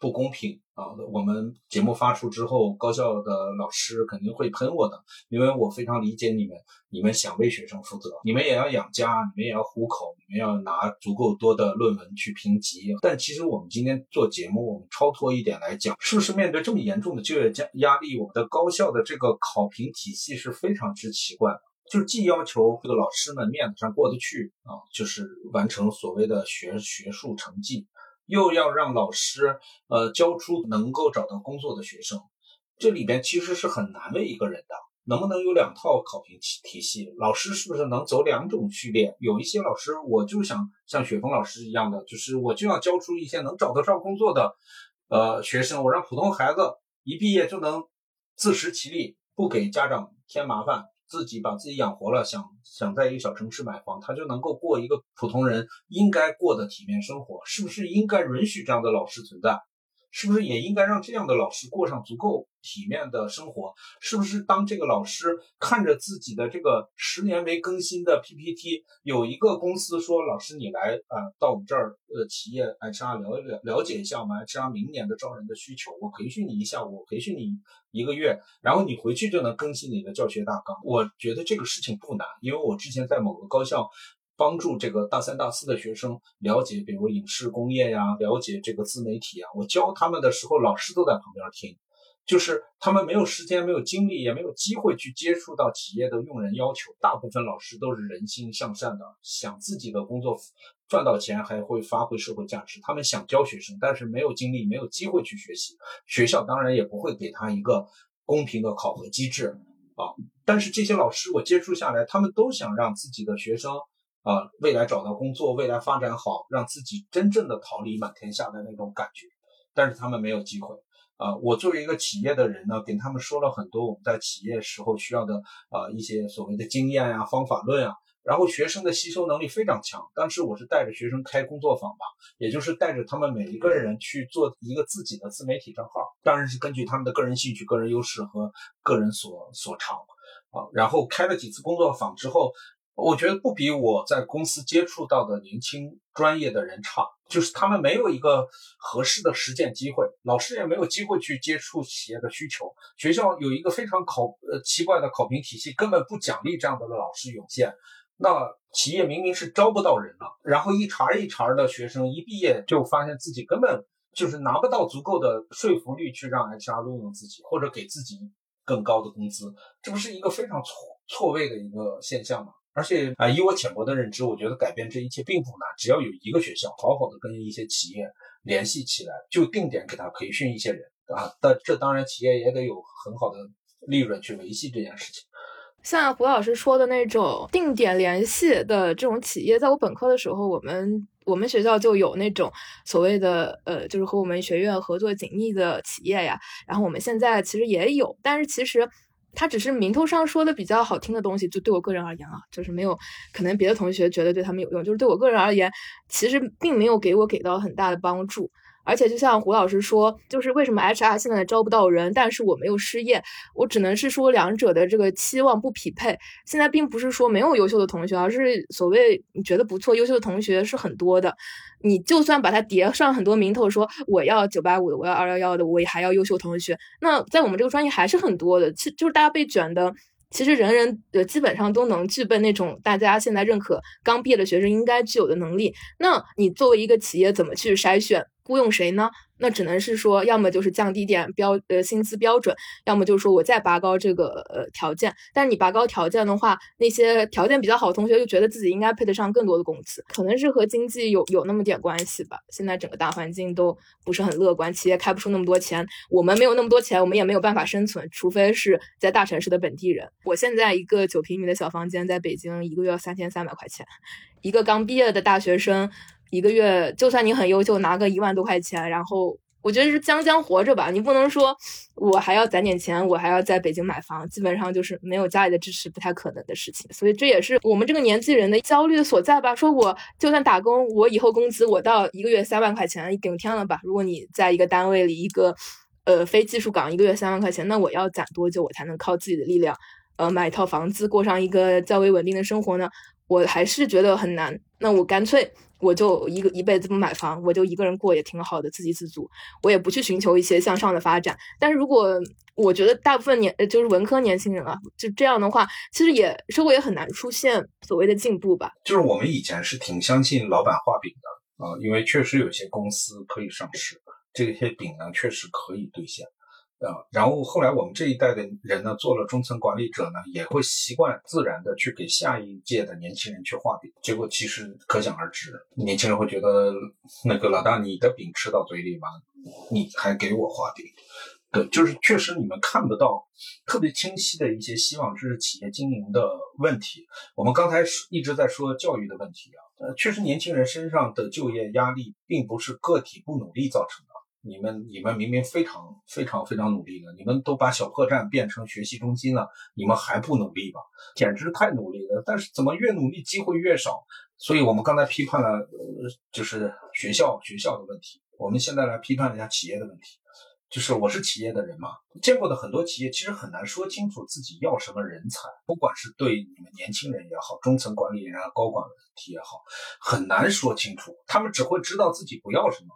不公平。啊，我们节目发出之后，高校的老师肯定会喷我的，因为我非常理解你们，你们想为学生负责，你们也要养家，你们也要糊口，你们要拿足够多的论文去评级。但其实我们今天做节目，我们超脱一点来讲，是不是面对这么严重的就业压压力，我们的高校的这个考评体系是非常之奇怪的，就是既要求这个老师们面子上过得去啊，就是完成所谓的学学术成绩。又要让老师呃教出能够找到工作的学生，这里边其实是很难为一个人的。能不能有两套考评体体系？老师是不是能走两种序列？有一些老师我就想像雪峰老师一样的，就是我就要教出一些能找得上工作的呃学生，我让普通孩子一毕业就能自食其力，不给家长添麻烦。自己把自己养活了，想想在一个小城市买房，他就能够过一个普通人应该过的体面生活，是不是应该允许这样的老师存在？是不是也应该让这样的老师过上足够体面的生活？是不是当这个老师看着自己的这个十年没更新的 PPT，有一个公司说：“老师，你来啊，到我们这儿呃企业 HR 了了了解一下我们 HR 明年的招人的需求，我培训你一下，我培训你一个月，然后你回去就能更新你的教学大纲。”我觉得这个事情不难，因为我之前在某个高校。帮助这个大三、大四的学生了解，比如影视工业呀，了解这个自媒体啊。我教他们的时候，老师都在旁边听，就是他们没有时间、没有精力，也没有机会去接触到企业的用人要求。大部分老师都是人心向善的，想自己的工作赚到钱，还会发挥社会价值。他们想教学生，但是没有精力、没有机会去学习。学校当然也不会给他一个公平的考核机制啊。但是这些老师我接触下来，他们都想让自己的学生。啊，未来找到工作，未来发展好，让自己真正的桃李满天下的那种感觉，但是他们没有机会。啊，我作为一个企业的人呢，给他们说了很多我们在企业时候需要的啊一些所谓的经验呀、方法论啊。然后学生的吸收能力非常强。当时我是带着学生开工作坊吧，也就是带着他们每一个人去做一个自己的自媒体账号，当然是根据他们的个人兴趣、个人优势和个人所所长啊。然后开了几次工作坊之后。我觉得不比我在公司接触到的年轻专业的人差，就是他们没有一个合适的实践机会，老师也没有机会去接触企业的需求。学校有一个非常考呃奇怪的考评体系，根本不奖励这样的老师涌现。那企业明明是招不到人了，然后一茬一茬的学生一毕业就发现自己根本就是拿不到足够的说服力去让 HR 录用自己，或者给自己更高的工资，这不是一个非常错错位的一个现象吗？而且啊，以我浅薄的认知，我觉得改变这一切并不难，只要有一个学校好好的跟一些企业联系起来，就定点给他培训一些人啊。但这当然企业也得有很好的利润去维系这件事情。像胡老师说的那种定点联系的这种企业，在我本科的时候，我们我们学校就有那种所谓的呃，就是和我们学院合作紧密的企业呀。然后我们现在其实也有，但是其实它只是名头上说的比较好听的东西。就对我个人而言啊，就是没有可能别的同学觉得对他们有用，就是对我个人而言，其实并没有给我给到很大的帮助。而且就像胡老师说，就是为什么 HR 现在招不到人，但是我没有失业，我只能是说两者的这个期望不匹配。现在并不是说没有优秀的同学，而是所谓你觉得不错、优秀的同学是很多的。你就算把它叠上很多名头，说我要九八五的，我要二幺幺的，我也还要优秀同学。那在我们这个专业还是很多的，其就是大家被卷的，其实人人呃基本上都能具备那种大家现在认可刚毕业的学生应该具有的能力。那你作为一个企业，怎么去筛选？雇佣谁呢？那只能是说，要么就是降低点标呃薪资标准，要么就是说我再拔高这个呃条件。但是你拔高条件的话，那些条件比较好的同学就觉得自己应该配得上更多的工资，可能是和经济有有那么点关系吧。现在整个大环境都不是很乐观，企业开不出那么多钱，我们没有那么多钱，我们也没有办法生存，除非是在大城市的本地人。我现在一个九平米的小房间，在北京一个月三千三百块钱，一个刚毕业的大学生。一个月，就算你很优秀，拿个一万多块钱，然后我觉得是将将活着吧。你不能说我还要攒点钱，我还要在北京买房，基本上就是没有家里的支持，不太可能的事情。所以这也是我们这个年纪人的焦虑的所在吧。说我就算打工，我以后工资我到一个月三万块钱顶天了吧？如果你在一个单位里，一个呃非技术岗，一个月三万块钱，那我要攒多久，我才能靠自己的力量，呃买一套房子，过上一个较为稳定的生活呢？我还是觉得很难。那我干脆。我就一个一辈子不买房，我就一个人过也挺好的，自给自足。我也不去寻求一些向上的发展。但是如果我觉得大部分年就是文科年轻人啊，就这样的话，其实也社会也很难出现所谓的进步吧。就是我们以前是挺相信老板画饼的啊，因为确实有些公司可以上市，这些饼呢确实可以兑现。啊，然后后来我们这一代的人呢，做了中层管理者呢，也会习惯自然的去给下一届的年轻人去画饼，结果其实可想而知，年轻人会觉得那个老大你的饼吃到嘴里吧，你还给我画饼，对，就是确实你们看不到特别清晰的一些希望，这是企业经营的问题。我们刚才一直在说教育的问题啊，呃，确实年轻人身上的就业压力并不是个体不努力造成的。你们你们明明非常非常非常努力的，你们都把小破站变成学习中心了，你们还不努力吧？简直太努力了！但是怎么越努力机会越少？所以我们刚才批判了，呃，就是学校学校的问题。我们现在来批判一下企业的问题，就是我是企业的人嘛，见过的很多企业其实很难说清楚自己要什么人才，不管是对你们年轻人也好，中层管理人啊、高管问题也好，很难说清楚，他们只会知道自己不要什么。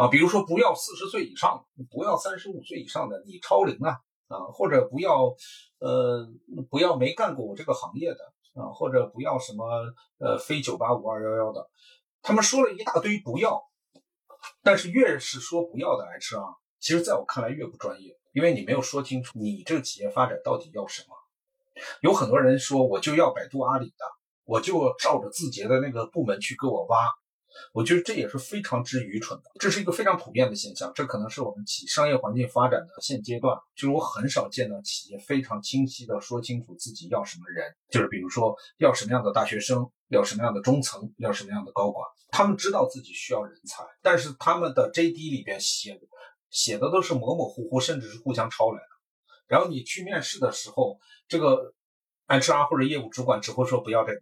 啊，比如说不要四十岁以上，不要三十五岁以上的，你超龄啊啊，或者不要，呃，不要没干过我这个行业的啊，或者不要什么呃非九八五二幺幺的，他们说了一大堆不要，但是越是说不要的 HR，其实在我看来越不专业，因为你没有说清楚你这个企业发展到底要什么。有很多人说我就要百度阿里的，我就照着字节的那个部门去给我挖。我觉得这也是非常之愚蠢的，这是一个非常普遍的现象。这可能是我们企商业环境发展的现阶段，就是我很少见到企业非常清晰的说清楚自己要什么人，就是比如说要什么样的大学生，要什么样的中层，要什么样的高管，他们知道自己需要人才，但是他们的 JD 里边写的写的都是模模糊糊，甚至是互相抄来的。然后你去面试的时候，这个 HR 或者业务主管只会说不要这个。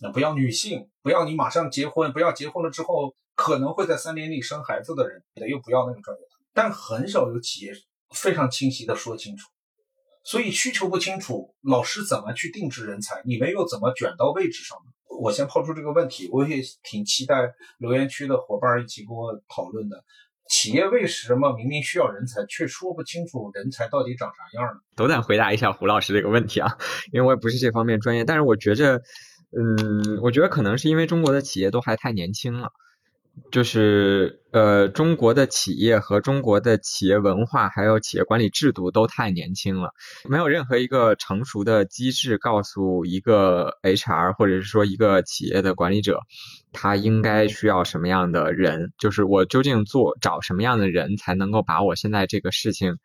那不要女性，不要你马上结婚，不要结婚了之后可能会在三年里生孩子的人，又不要那个专业。但很少有企业非常清晰的说清楚，所以需求不清楚，老师怎么去定制人才？你们又怎么卷到位置上呢？我先抛出这个问题，我也挺期待留言区的伙伴一起跟我讨论的。企业为什么明明需要人才，却说不清楚人才到底长啥样呢？斗胆回答一下胡老师这个问题啊，因为我也不是这方面专业，但是我觉着。嗯，我觉得可能是因为中国的企业都还太年轻了，就是呃，中国的企业和中国的企业文化还有企业管理制度都太年轻了，没有任何一个成熟的机制告诉一个 HR 或者是说一个企业的管理者，他应该需要什么样的人，就是我究竟做找什么样的人才能够把我现在这个事情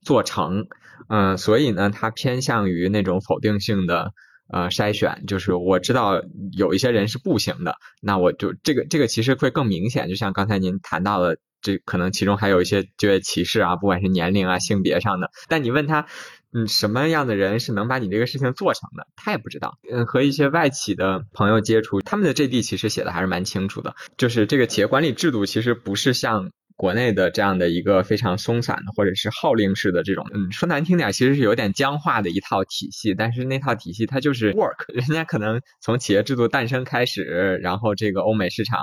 做成，嗯，所以呢，他偏向于那种否定性的。呃，筛选就是我知道有一些人是不行的，那我就这个这个其实会更明显，就像刚才您谈到的，这可能其中还有一些就业歧视啊，不管是年龄啊、性别上的。但你问他，嗯，什么样的人是能把你这个事情做成的，他也不知道。嗯，和一些外企的朋友接触，他们的 JD 其实写的还是蛮清楚的，就是这个企业管理制度其实不是像。国内的这样的一个非常松散的，或者是号令式的这种，嗯，说难听点，其实是有点僵化的一套体系。但是那套体系它就是 work，人家可能从企业制度诞生开始，然后这个欧美市场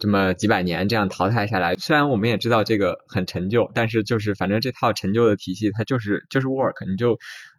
这么几百年这样淘汰下来。虽然我们也知道这个很陈旧，但是就是反正这套陈旧的体系它就是就是 work，你就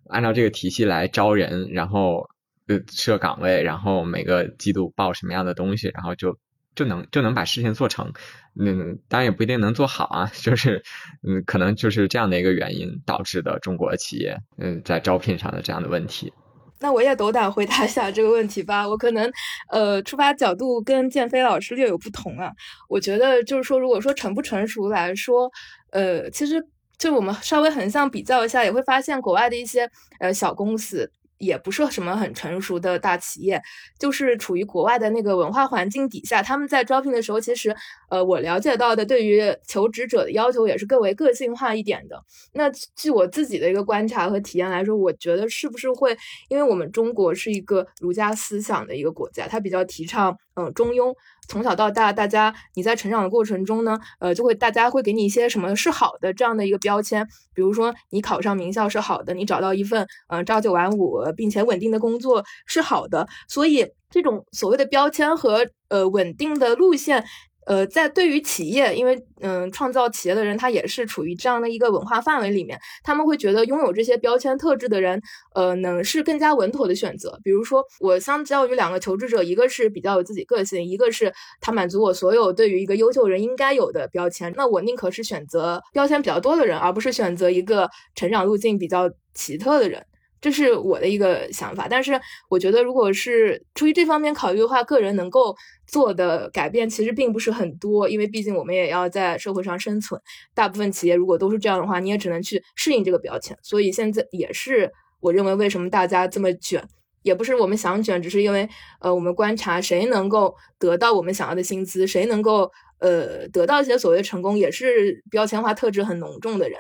按照这个体系来招人，然后呃设岗位，然后每个季度报什么样的东西，然后就。就能就能把事情做成，嗯，当然也不一定能做好啊，就是嗯，可能就是这样的一个原因导致的中国企业嗯在招聘上的这样的问题。那我也斗胆回答一下这个问题吧，我可能呃出发角度跟建飞老师略有不同啊。我觉得就是说，如果说成不成熟来说，呃，其实就我们稍微横向比较一下，也会发现国外的一些呃小公司。也不是什么很成熟的大企业，就是处于国外的那个文化环境底下，他们在招聘的时候，其实，呃，我了解到的对于求职者的要求也是更为个性化一点的。那据我自己的一个观察和体验来说，我觉得是不是会，因为我们中国是一个儒家思想的一个国家，它比较提倡，嗯，中庸。从小到大，大家你在成长的过程中呢，呃，就会大家会给你一些什么是好的这样的一个标签，比如说你考上名校是好的，你找到一份嗯朝九晚五并且稳定的工作是好的，所以这种所谓的标签和呃稳定的路线。呃，在对于企业，因为嗯，创造企业的人他也是处于这样的一个文化范围里面，他们会觉得拥有这些标签特质的人，呃，能是更加稳妥的选择。比如说，我相较于两个求职者，一个是比较有自己个性，一个是他满足我所有对于一个优秀人应该有的标签。那我宁可是选择标签比较多的人，而不是选择一个成长路径比较奇特的人。这是我的一个想法，但是我觉得，如果是出于这方面考虑的话，个人能够做的改变其实并不是很多，因为毕竟我们也要在社会上生存。大部分企业如果都是这样的话，你也只能去适应这个标签。所以现在也是我认为，为什么大家这么卷，也不是我们想卷，只是因为呃，我们观察谁能够得到我们想要的薪资，谁能够呃得到一些所谓的成功，也是标签化特质很浓重的人。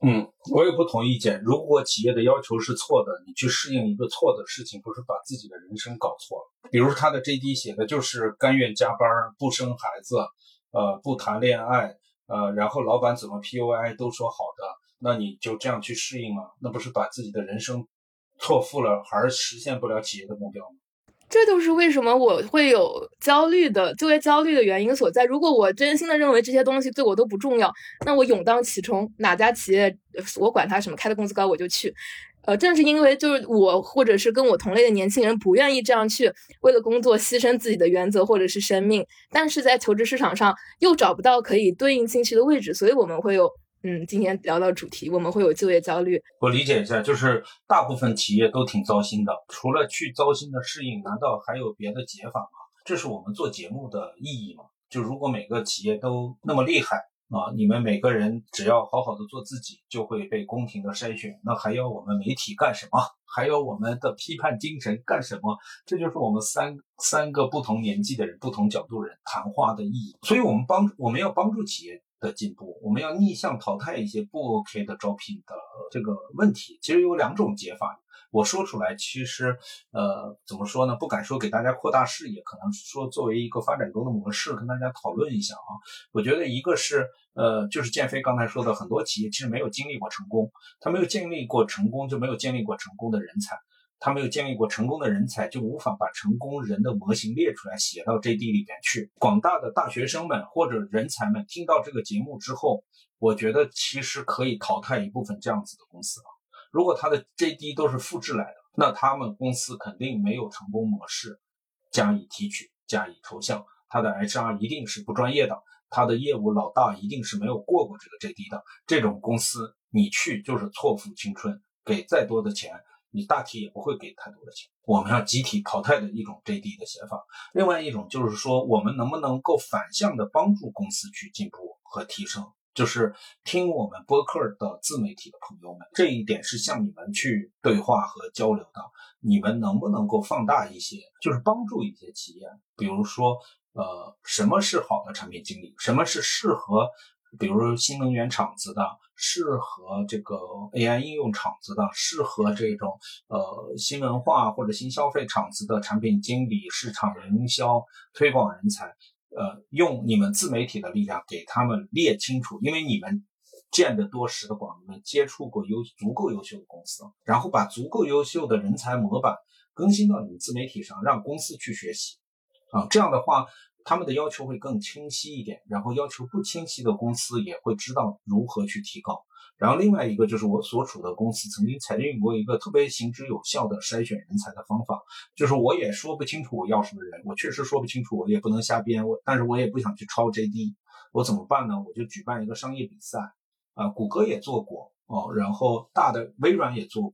嗯，我有不同意见。如果企业的要求是错的，你去适应一个错的事情，不是把自己的人生搞错了？比如他的 JD 写的就是甘愿加班、不生孩子、呃，不谈恋爱，呃，然后老板怎么 PUI 都说好的，那你就这样去适应吗？那不是把自己的人生错付了，而实现不了企业的目标吗？这就是为什么我会有焦虑的就业焦虑的原因所在。如果我真心的认为这些东西对我都不重要，那我勇当其冲，哪家企业我管他什么开的工资高我就去。呃，正是因为就是我或者是跟我同类的年轻人不愿意这样去为了工作牺牲自己的原则或者是生命，但是在求职市场上又找不到可以对应进去的位置，所以我们会有。嗯，今天聊到主题，我们会有就业焦虑。我理解一下，就是大部分企业都挺糟心的，除了去糟心的适应，难道还有别的解法吗？这是我们做节目的意义吗？就如果每个企业都那么厉害啊，你们每个人只要好好的做自己，就会被公平的筛选，那还要我们媒体干什么？还要我们的批判精神干什么？这就是我们三三个不同年纪的人、不同角度人谈话的意义。所以，我们帮我们要帮助企业。的进步，我们要逆向淘汰一些不 OK 的招聘的这个问题。其实有两种解法，我说出来，其实呃怎么说呢？不敢说给大家扩大视野，可能说作为一个发展中的模式，跟大家讨论一下啊。我觉得一个是呃，就是建飞刚才说的，很多企业其实没有经历过成功，他没有经历过成功，就没有建立过成功的人才。他没有建立过成功的人才，就无法把成功人的模型列出来写到 JD 里边去。广大的大学生们或者人才们听到这个节目之后，我觉得其实可以淘汰一部分这样子的公司了。如果他的 JD 都是复制来的，那他们公司肯定没有成功模式加以提取、加以抽象。他的 HR 一定是不专业的，他的业务老大一定是没有过过这个 JD 的。这种公司你去就是错付青春，给再多的钱，你大体也不会给太多的钱。我们要集体淘汰的一种 JD 的写法。另外一种就是说，我们能不能够反向的帮助公司去进步和提升？就是听我们播客的自媒体的朋友们，这一点是向你们去对话和交流的。你们能不能够放大一些，就是帮助一些企业，比如说，呃，什么是好的产品经理，什么是适合，比如新能源厂子的，适合这个 AI 应用厂子的，适合这种呃新文化或者新消费厂子的产品经理、市场营销、推广人才。呃，用你们自媒体的力量给他们列清楚，因为你们见得多识的广，你们接触过优足够优秀的公司，然后把足够优秀的人才模板更新到你们自媒体上，让公司去学习。啊，这样的话，他们的要求会更清晰一点，然后要求不清晰的公司也会知道如何去提高。然后另外一个就是我所处的公司曾经采用过一个特别行之有效的筛选人才的方法，就是我也说不清楚我要什么人，我确实说不清楚，我也不能瞎编，我但是我也不想去抄 JD，我怎么办呢？我就举办一个商业比赛，啊，谷歌也做过哦，然后大的微软也做过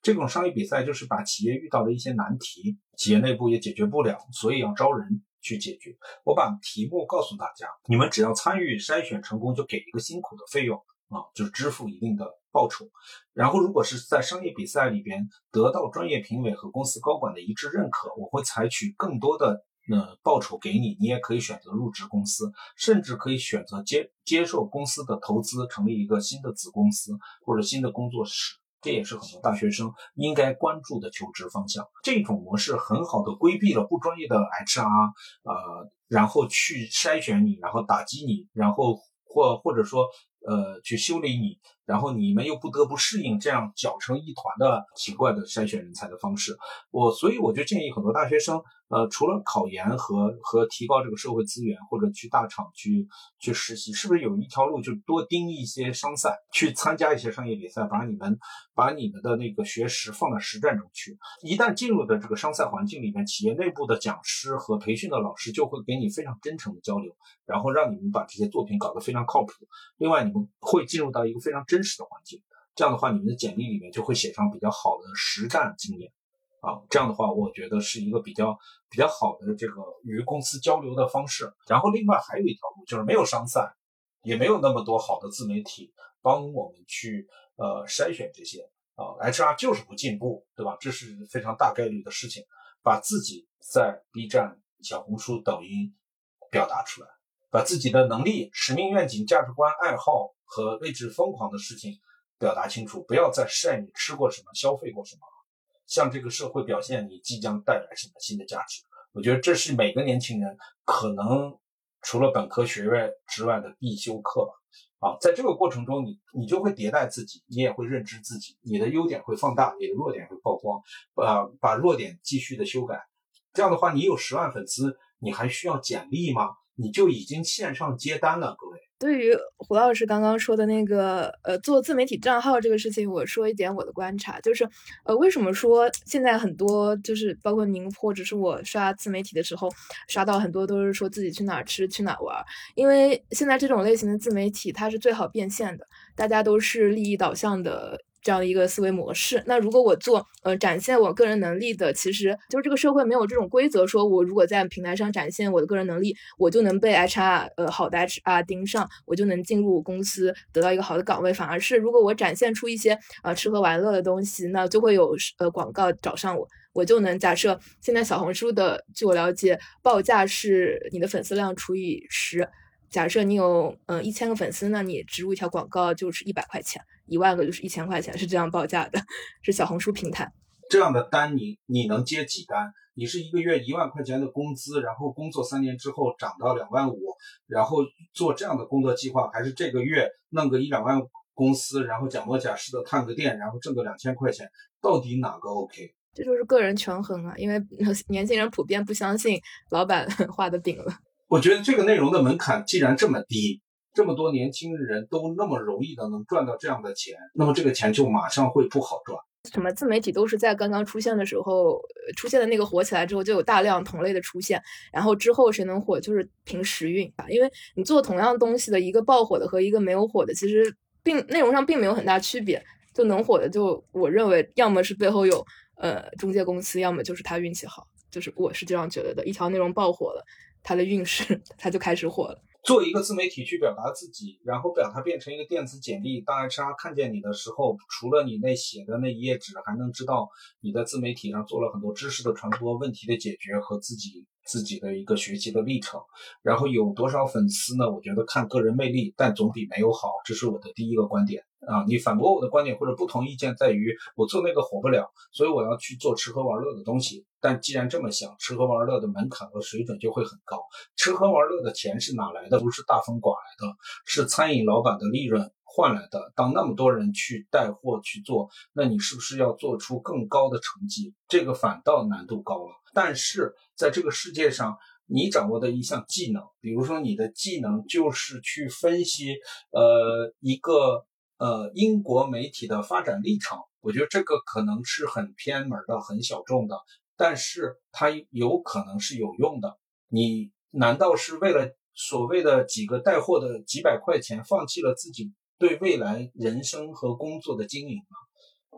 这种商业比赛，就是把企业遇到的一些难题，企业内部也解决不了，所以要招人去解决。我把题目告诉大家，你们只要参与筛选成功，就给一个辛苦的费用。啊，就是支付一定的报酬，然后如果是在商业比赛里边得到专业评委和公司高管的一致认可，我会采取更多的呃报酬给你，你也可以选择入职公司，甚至可以选择接接受公司的投资，成立一个新的子公司或者新的工作室，这也是很多大学生应该关注的求职方向。这种模式很好的规避了不专业的 HR，呃，然后去筛选你，然后打击你，然后或或者说。呃，去修理你，然后你们又不得不适应这样搅成一团的奇怪的筛选人才的方式。我所以我就建议很多大学生。呃，除了考研和和提高这个社会资源，或者去大厂去去实习，是不是有一条路就多盯一些商赛，去参加一些商业比赛，把你们把你们的那个学识放到实战中去。一旦进入的这个商赛环境里面，企业内部的讲师和培训的老师就会给你非常真诚的交流，然后让你们把这些作品搞得非常靠谱。另外，你们会进入到一个非常真实的环境，这样的话，你们的简历里面就会写上比较好的实战经验。啊，这样的话，我觉得是一个比较比较好的这个与公司交流的方式。然后，另外还有一条路，就是没有商赛，也没有那么多好的自媒体帮我们去呃筛选这些啊，HR 就是不进步，对吧？这是非常大概率的事情。把自己在 B 站、小红书、抖音表达出来，把自己的能力、使命、愿景、价值观、爱好和为之疯狂的事情表达清楚，不要再晒你吃过什么、消费过什么。向这个社会表现你即将带来什么新的价值？我觉得这是每个年轻人可能除了本科学位之外的必修课吧。啊，在这个过程中，你你就会迭代自己，你也会认知自己，你的优点会放大，你的弱点会曝光，呃，把弱点继续的修改。这样的话，你有十万粉丝，你还需要简历吗？你就已经线上接单了，各位。对于胡老师刚刚说的那个呃做自媒体账号这个事情，我说一点我的观察，就是呃为什么说现在很多就是包括您或者是我刷自媒体的时候，刷到很多都是说自己去哪儿吃去哪儿玩，因为现在这种类型的自媒体它是最好变现的，大家都是利益导向的。这样的一个思维模式。那如果我做呃展现我个人能力的，其实就是这个社会没有这种规则，说我如果在平台上展现我的个人能力，我就能被 HR 呃好的 HR 盯上，我就能进入公司得到一个好的岗位。反而是如果我展现出一些呃吃喝玩乐的东西，那就会有呃广告找上我，我就能假设现在小红书的，据我了解，报价是你的粉丝量除以十。假设你有嗯一千个粉丝，那你植入一条广告就是一百块钱，一万个就是一千块钱，是这样报价的，是小红书平台。这样的单你你能接几单？你是一个月一万块钱的工资，然后工作三年之后涨到两万五，然后做这样的工作计划，还是这个月弄个一两万公司，然后假模假式的探个店，然后挣个两千块钱，到底哪个 OK？这就是个人权衡啊，因为 年轻人普遍不相信老板 画的饼了。我觉得这个内容的门槛既然这么低，这么多年轻人都那么容易的能赚到这样的钱，那么这个钱就马上会不好赚。什么自媒体都是在刚刚出现的时候出现的那个火起来之后，就有大量同类的出现，然后之后谁能火就是凭时运吧，因为你做同样东西的一个爆火的和一个没有火的，其实并内容上并没有很大区别，就能火的就我认为要么是背后有呃中介公司，要么就是他运气好，就是我是这样觉得的，一条内容爆火了，他的运势 他就开始火了。做一个自媒体去表达自己，然后把它变成一个电子简历。当 HR 看见你的时候，除了你那写的那一页纸，还能知道你在自媒体上做了很多知识的传播、问题的解决和自己自己的一个学习的历程。然后有多少粉丝呢？我觉得看个人魅力，但总比没有好。这是我的第一个观点啊！你反驳我的观点或者不同意见，在于我做那个火不了，所以我要去做吃喝玩乐的东西。但既然这么想，吃喝玩乐的门槛和水准就会很高。吃喝玩乐的钱是哪来的？不是大风刮来的，是餐饮老板的利润换来的。当那么多人去带货去做，那你是不是要做出更高的成绩？这个反倒难度高了。但是在这个世界上，你掌握的一项技能，比如说你的技能就是去分析，呃，一个呃英国媒体的发展历程。我觉得这个可能是很偏门的、很小众的。但是它有可能是有用的。你难道是为了所谓的几个带货的几百块钱，放弃了自己对未来人生和工作的经营啊？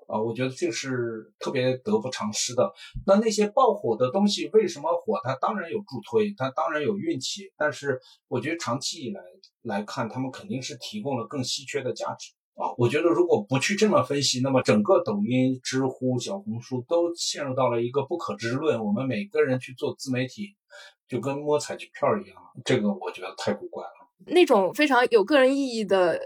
啊，我觉得这是特别得不偿失的。那那些爆火的东西为什么火？它当然有助推，它当然有运气。但是我觉得长期以来来看，他们肯定是提供了更稀缺的价值。啊，我觉得如果不去这么分析，那么整个抖音、知乎、小红书都陷入到了一个不可知论。我们每个人去做自媒体，就跟摸彩票一样，这个我觉得太古怪了。那种非常有个人意义的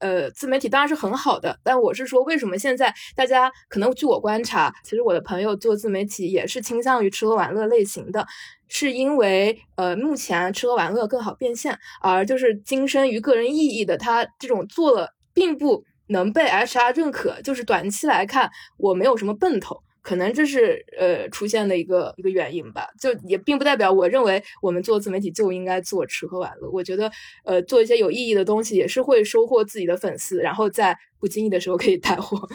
呃呃自媒体当然是很好的，但我是说，为什么现在大家可能据我观察，其实我的朋友做自媒体也是倾向于吃喝玩乐类型的，是因为呃目前吃喝玩乐更好变现，而就是精深于个人意义的，他这种做了。并不能被 HR 认可，就是短期来看，我没有什么奔头，可能这是呃出现的一个一个原因吧。就也并不代表我认为我们做自媒体就应该做吃喝玩乐。我觉得呃做一些有意义的东西也是会收获自己的粉丝，然后在不经意的时候可以带货。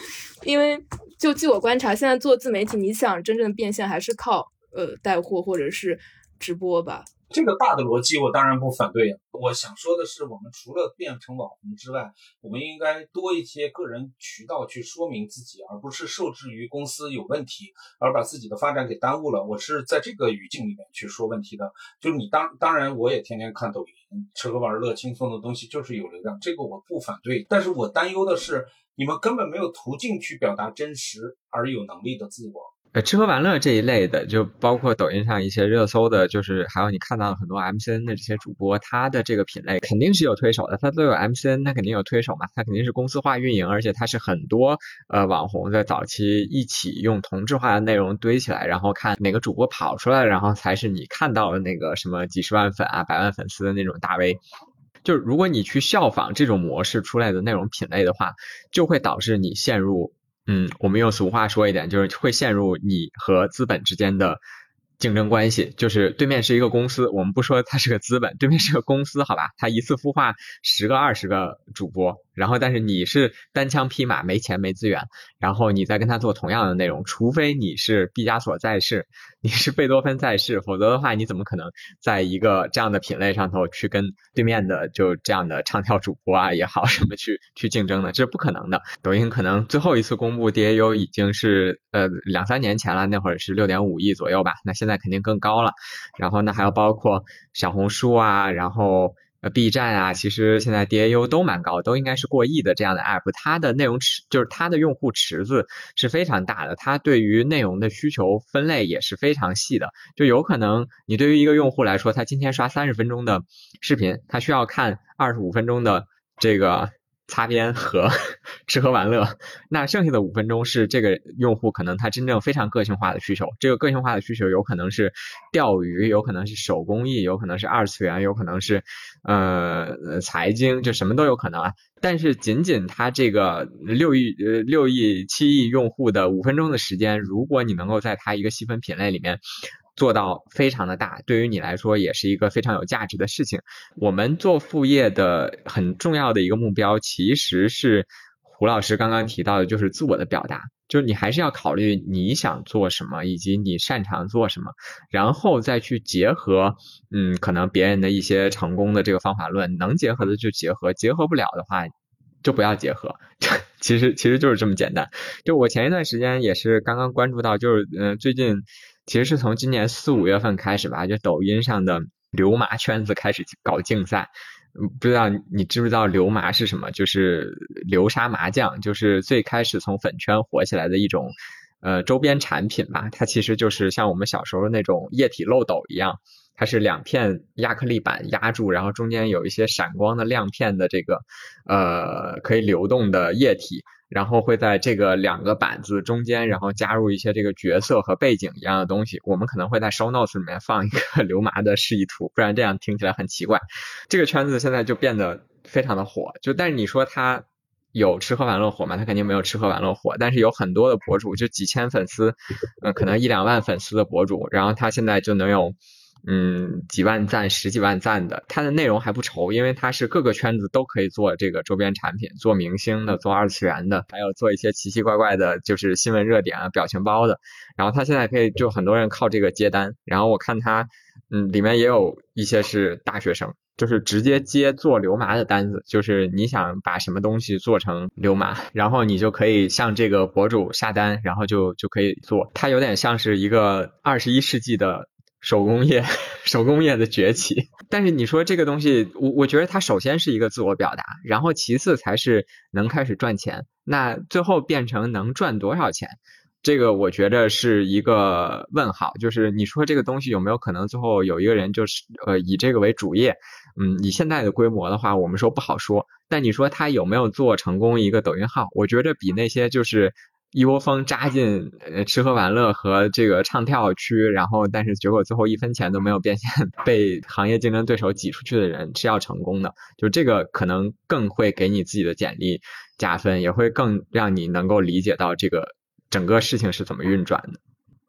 因为就据我观察，现在做自媒体，你想真正变现还是靠呃带货或者是直播吧。这个大的逻辑我当然不反对呀。我想说的是，我们除了变成网红之外，我们应该多一些个人渠道去说明自己，而不是受制于公司有问题而把自己的发展给耽误了。我是在这个语境里面去说问题的。就是你当当然，我也天天看抖音，吃喝玩乐轻松的东西就是有流量，这个我不反对。但是我担忧的是，你们根本没有途径去表达真实而有能力的自我。呃，吃喝玩乐这一类的，就包括抖音上一些热搜的，就是还有你看到很多 MCN 的这些主播，他的这个品类肯定是有推手的，他都有 MCN，他肯定有推手嘛，他肯定是公司化运营，而且他是很多呃网红在早期一起用同质化的内容堆起来，然后看哪个主播跑出来，然后才是你看到的那个什么几十万粉啊、百万粉丝的那种大 V。就是如果你去效仿这种模式出来的内容品类的话，就会导致你陷入。嗯，我们用俗话说一点，就是会陷入你和资本之间的。竞争关系就是对面是一个公司，我们不说它是个资本，对面是个公司，好吧？他一次孵化十个、二十个主播，然后但是你是单枪匹马，没钱没资源，然后你再跟他做同样的内容，除非你是毕加索在世，你是贝多芬在世，否则的话，你怎么可能在一个这样的品类上头去跟对面的就这样的唱跳主播啊也好什么去去竞争呢？这是不可能的。抖音可能最后一次公布 DAU 已经是呃两三年前了，那会儿是六点五亿左右吧，那现在。肯定更高了，然后呢，还有包括小红书啊，然后呃 B 站啊，其实现在 DAU 都蛮高，都应该是过亿的这样的 App，它的内容池就是它的用户池子是非常大的，它对于内容的需求分类也是非常细的，就有可能你对于一个用户来说，他今天刷三十分钟的视频，他需要看二十五分钟的这个。擦边和 吃喝玩乐，那剩下的五分钟是这个用户可能他真正非常个性化的需求。这个个性化的需求有可能是钓鱼，有可能是手工艺，有可能是二次元，有可能是呃财经，就什么都有可能啊。但是仅仅他这个六亿呃六亿七亿用户的五分钟的时间，如果你能够在他一个细分品类里面。做到非常的大，对于你来说也是一个非常有价值的事情。我们做副业的很重要的一个目标，其实是胡老师刚刚提到的，就是自我的表达，就是你还是要考虑你想做什么，以及你擅长做什么，然后再去结合，嗯，可能别人的一些成功的这个方法论，能结合的就结合，结合不了的话就不要结合。其实其实就是这么简单。就我前一段时间也是刚刚关注到，就是嗯，最近其实是从今年四五月份开始吧，就抖音上的流麻圈子开始搞竞赛。不知道你知不知道流麻是什么？就是流沙麻将，就是最开始从粉圈火起来的一种呃周边产品吧。它其实就是像我们小时候那种液体漏斗一样，它是两片亚克力板压住，然后中间有一些闪光的亮片的这个呃可以流动的液体。然后会在这个两个板子中间，然后加入一些这个角色和背景一样的东西。我们可能会在 show notes 里面放一个 流麻的示意图，不然这样听起来很奇怪。这个圈子现在就变得非常的火，就但是你说它有吃喝玩乐火吗？它肯定没有吃喝玩乐火，但是有很多的博主，就几千粉丝，嗯，可能一两万粉丝的博主，然后他现在就能有。嗯，几万赞、十几万赞的，它的内容还不愁，因为它是各个圈子都可以做这个周边产品，做明星的，做二次元的，还有做一些奇奇怪怪的，就是新闻热点啊、表情包的。然后它现在可以就很多人靠这个接单。然后我看它，嗯，里面也有一些是大学生，就是直接接做流麻的单子，就是你想把什么东西做成流麻，然后你就可以向这个博主下单，然后就就可以做。它有点像是一个二十一世纪的。手工业，手工业的崛起。但是你说这个东西，我我觉得它首先是一个自我表达，然后其次才是能开始赚钱。那最后变成能赚多少钱，这个我觉得是一个问号。就是你说这个东西有没有可能最后有一个人就是呃以这个为主业？嗯，以现在的规模的话，我们说不好说。但你说他有没有做成功一个抖音号？我觉得比那些就是。一窝蜂扎进呃吃喝玩乐和这个唱跳区，然后但是结果最后一分钱都没有变现，被行业竞争对手挤出去的人是要成功的，就这个可能更会给你自己的简历加分，也会更让你能够理解到这个整个事情是怎么运转的。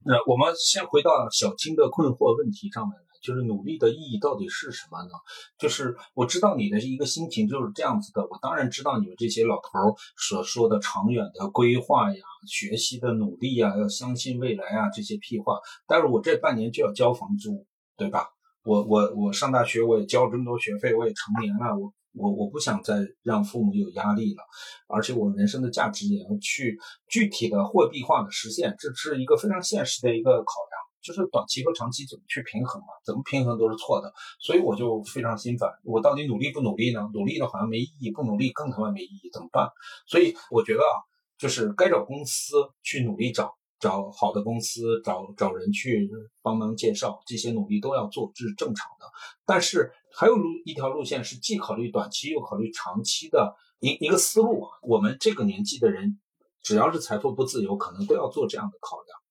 那我们先回到小青的困惑问题上面来。就是努力的意义到底是什么呢？就是我知道你的一个心情就是这样子的，我当然知道你们这些老头所说的长远的规划呀、学习的努力呀、要相信未来啊这些屁话。但是我这半年就要交房租，对吧？我我我上大学我也交这么多学费，我也成年了，我我我不想再让父母有压力了，而且我人生的价值也要去具体的货币化的实现，这是一个非常现实的一个考量。就是短期和长期怎么去平衡嘛？怎么平衡都是错的，所以我就非常心烦。我到底努力不努力呢？努力的好像没意义，不努力更他妈没意义，怎么办？所以我觉得啊，就是该找公司去努力找，找好的公司，找找人去帮忙介绍，这些努力都要做，这是正常的。但是还有路一条路线是既考虑短期又考虑长期的一一个思路啊。我们这个年纪的人，只要是财富不自由，可能都要做这样的考量。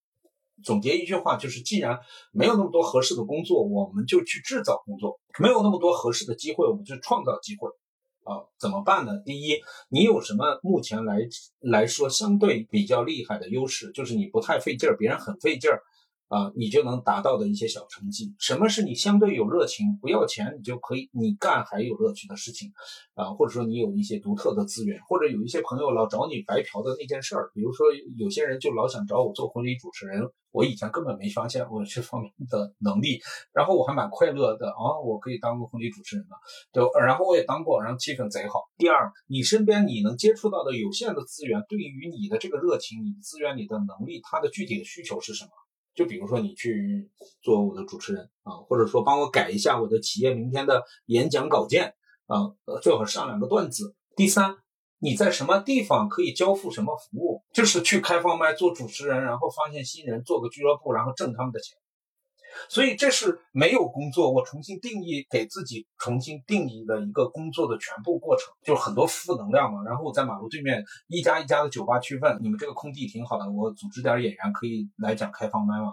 总结一句话就是：既然没有那么多合适的工作，我们就去制造工作；没有那么多合适的机会，我们就创造机会。啊，怎么办呢？第一，你有什么目前来来说相对比较厉害的优势？就是你不太费劲儿，别人很费劲儿。啊，你就能达到的一些小成绩。什么是你相对有热情，不要钱你就可以你干还有乐趣的事情，啊，或者说你有一些独特的资源，或者有一些朋友老找你白嫖的那件事儿，比如说有些人就老想找我做婚礼主持人，我以前根本没发现我这方面的能力，然后我还蛮快乐的啊，我可以当个婚礼主持人的，就然后我也当过，然后气氛贼好。第二，你身边你能接触到的有限的资源，对于你的这个热情、你资源、你的能力，它的具体的需求是什么？就比如说你去做我的主持人啊，或者说帮我改一下我的企业明天的演讲稿件啊，最好上两个段子。第三，你在什么地方可以交付什么服务？就是去开放麦做主持人，然后发现新人，做个俱乐部，然后挣他们的钱。所以这是没有工作，我重新定义给自己重新定义的一个工作的全部过程，就是很多负能量嘛。然后我在马路对面一家一家的酒吧去问，你们这个空地挺好的，我组织点演员可以来讲开放麦吗？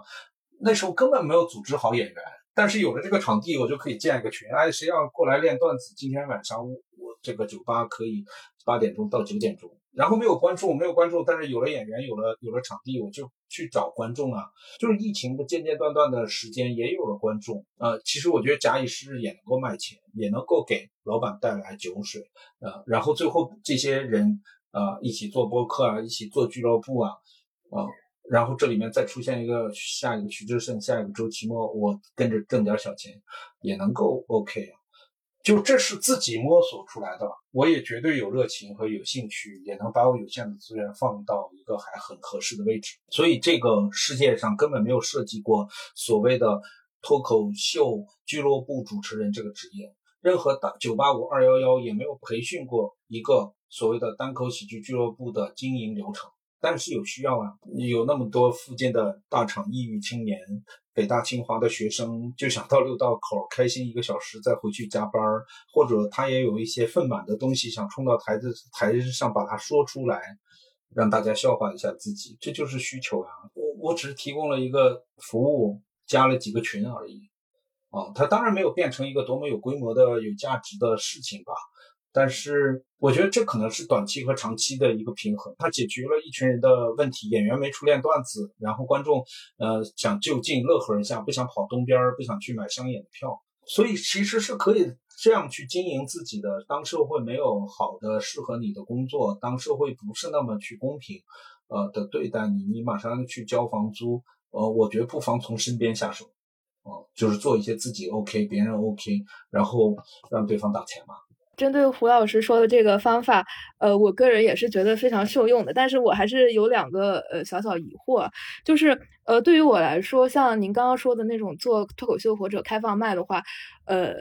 那时候根本没有组织好演员，但是有了这个场地，我就可以建一个群，哎，谁要过来练段子？今天晚上我这个酒吧可以八点钟到九点钟。然后没有观众，没有观众，但是有了演员，有了有了场地，我就去找观众啊。就是疫情的间间断断的时间，也有了观众。呃，其实我觉得假以时日也能够卖钱，也能够给老板带来酒水。呃，然后最后这些人啊，一起做播客啊，一起做俱乐部啊，啊，然后这里面再出现一个下一个徐志胜，下一个周奇墨，我跟着挣点小钱也能够 OK 啊。就这是自己摸索出来的，我也绝对有热情和有兴趣，也能把我有限的资源放到一个还很合适的位置。所以这个世界上根本没有设计过所谓的脱口秀俱乐部主持人这个职业，任何大九八五二幺幺也没有培训过一个所谓的单口喜剧俱乐部的经营流程。但是有需要啊，有那么多附近的大厂抑郁青年。北大清华的学生就想到六道口开心一个小时，再回去加班儿，或者他也有一些愤满的东西想冲到台子台子上把它说出来，让大家消化一下自己，这就是需求呀。我我只是提供了一个服务，加了几个群而已，啊，它当然没有变成一个多么有规模的、有价值的事情吧。但是我觉得这可能是短期和长期的一个平衡，它解决了一群人的问题。演员没出练段子，然后观众呃想就近乐呵一下，不想跑东边，不想去买商演的票，所以其实是可以这样去经营自己的。当社会没有好的适合你的工作，当社会不是那么去公平呃的对待你，你马上去交房租，呃，我觉得不妨从身边下手，哦，就是做一些自己 OK，别人 OK，然后让对方打钱嘛。针对胡老师说的这个方法，呃，我个人也是觉得非常受用的。但是我还是有两个呃小小疑惑，就是呃，对于我来说，像您刚刚说的那种做脱口秀或者开放麦的话，呃，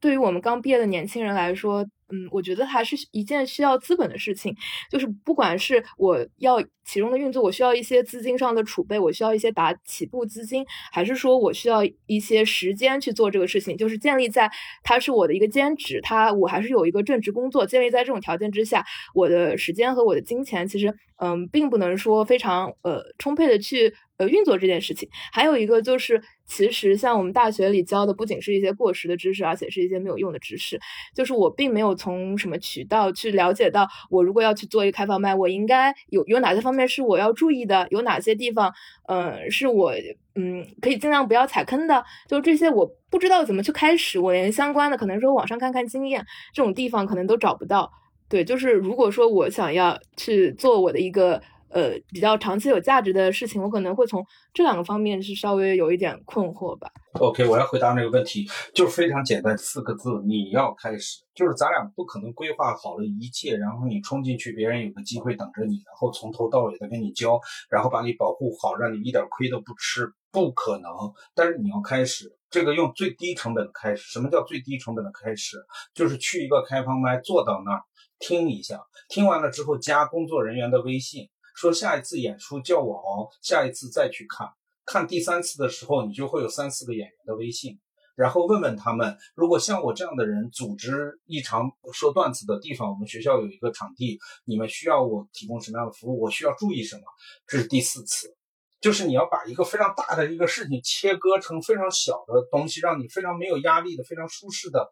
对于我们刚毕业的年轻人来说。嗯，我觉得还是一件需要资本的事情，就是不管是我要其中的运作，我需要一些资金上的储备，我需要一些打起步资金，还是说我需要一些时间去做这个事情，就是建立在它是我的一个兼职，它我还是有一个正职工作，建立在这种条件之下，我的时间和我的金钱其实嗯，并不能说非常呃充沛的去。呃，运作这件事情，还有一个就是，其实像我们大学里教的，不仅是一些过时的知识，而且是一些没有用的知识。就是我并没有从什么渠道去了解到，我如果要去做一个开放麦，我应该有有哪些方面是我要注意的，有哪些地方，嗯，是我嗯可以尽量不要踩坑的。就这些，我不知道怎么去开始，我连相关的可能说网上看看经验这种地方可能都找不到。对，就是如果说我想要去做我的一个。呃，比较长期有价值的事情，我可能会从这两个方面是稍微有一点困惑吧。OK，我要回答那个问题，就是非常简单，四个字：你要开始。就是咱俩不可能规划好了一切，然后你冲进去，别人有个机会等着你，然后从头到尾的跟你教，然后把你保护好，让你一点亏都不吃，不可能。但是你要开始，这个用最低成本的开始。什么叫最低成本的开始？就是去一个开放麦，坐到那儿听一下，听完了之后加工作人员的微信。说下一次演出叫我熬，下一次再去看，看第三次的时候，你就会有三四个演员的微信，然后问问他们，如果像我这样的人组织一场说段子的地方，我们学校有一个场地，你们需要我提供什么样的服务？我需要注意什么？这是第四次，就是你要把一个非常大的一个事情切割成非常小的东西，让你非常没有压力的、非常舒适的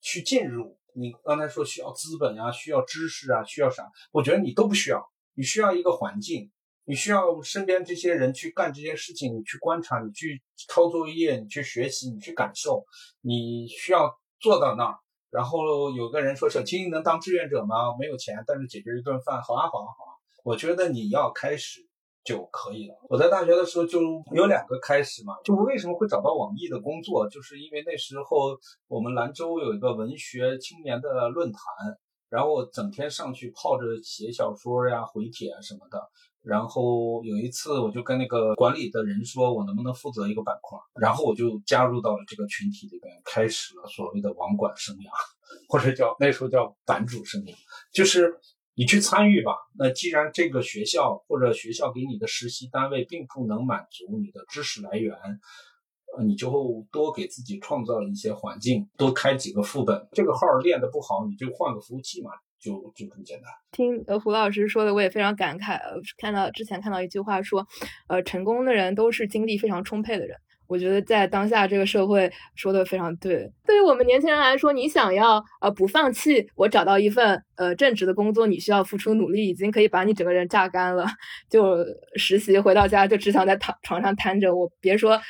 去进入。你刚才说需要资本啊，需要知识啊，需要啥？我觉得你都不需要。你需要一个环境，你需要身边这些人去干这些事情，你去观察，你去抄作业，你去学习，你去感受。你需要坐到那儿，然后有个人说：“小青你能当志愿者吗？没有钱，但是解决一顿饭。”好啊，好啊，好啊。我觉得你要开始就可以了。我在大学的时候就有两个开始嘛，就为什么会找到网易的工作，就是因为那时候我们兰州有一个文学青年的论坛。然后我整天上去泡着写小说呀、回帖啊什么的。然后有一次，我就跟那个管理的人说，我能不能负责一个板块？然后我就加入到了这个群体里边，开始了所谓的网管生涯，或者叫那时候叫版主生涯。就是你去参与吧。那既然这个学校或者学校给你的实习单位并不能满足你的知识来源。你就多给自己创造一些环境，多开几个副本。这个号练得不好，你就换个服务器嘛，就就这么简单。听呃胡老师说的，我也非常感慨。看到之前看到一句话说，呃，成功的人都是精力非常充沛的人。我觉得在当下这个社会说的非常对。对于我们年轻人来说，你想要呃不放弃，我找到一份呃正职的工作，你需要付出努力，已经可以把你整个人榨干了。就实习回到家就只想在躺床上瘫着，我别说。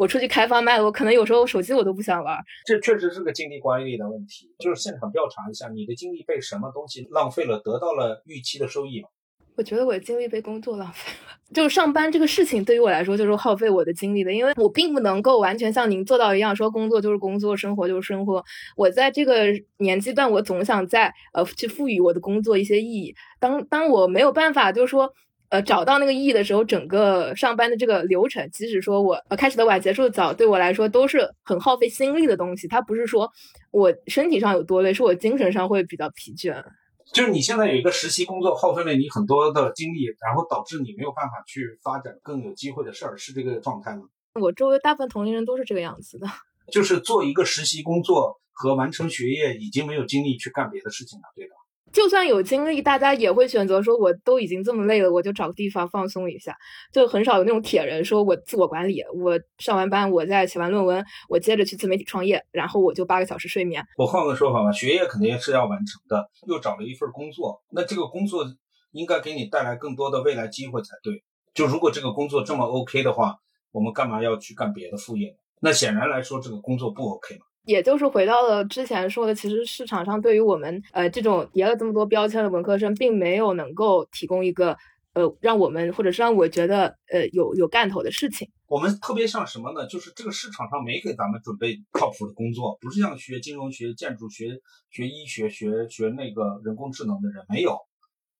我出去开放麦，我可能有时候手机我都不想玩。这确实是个精力管理的问题，就是现场调查一下，你的精力被什么东西浪费了，得到了预期的收益吗？我觉得我的精力被工作浪费了，就是上班这个事情对于我来说就是耗费我的精力的，因为我并不能够完全像您做到一样，说工作就是工作，生活就是生活。我在这个年纪段，我总想在呃去赋予我的工作一些意义。当当我没有办法，就是说。呃，找到那个意义的时候，整个上班的这个流程，即使说我呃开始的晚，结束的早，对我来说都是很耗费心力的东西。它不是说我身体上有多累，是我精神上会比较疲倦。就是你现在有一个实习工作，耗费了你很多的精力，然后导致你没有办法去发展更有机会的事儿，是这个状态吗？我周围大部分同龄人都是这个样子的，就是做一个实习工作和完成学业，已经没有精力去干别的事情了，对的。就算有精力，大家也会选择说，我都已经这么累了，我就找个地方放松一下。就很少有那种铁人说，我自我管理，我上完班，我再写完论文，我接着去自媒体创业，然后我就八个小时睡眠。我换个说法吧，学业肯定是要完成的，又找了一份工作，那这个工作应该给你带来更多的未来机会才对。就如果这个工作这么 OK 的话，我们干嘛要去干别的副业呢？那显然来说，这个工作不 OK 嘛。也就是回到了之前说的，其实市场上对于我们呃这种叠了这么多标签的文科生，并没有能够提供一个呃让我们或者是让我觉得呃有有干头的事情。我们特别像什么呢？就是这个市场上没给咱们准备靠谱的工作，不是像学金融学、建筑学、学医学、学学那个人工智能的人没有。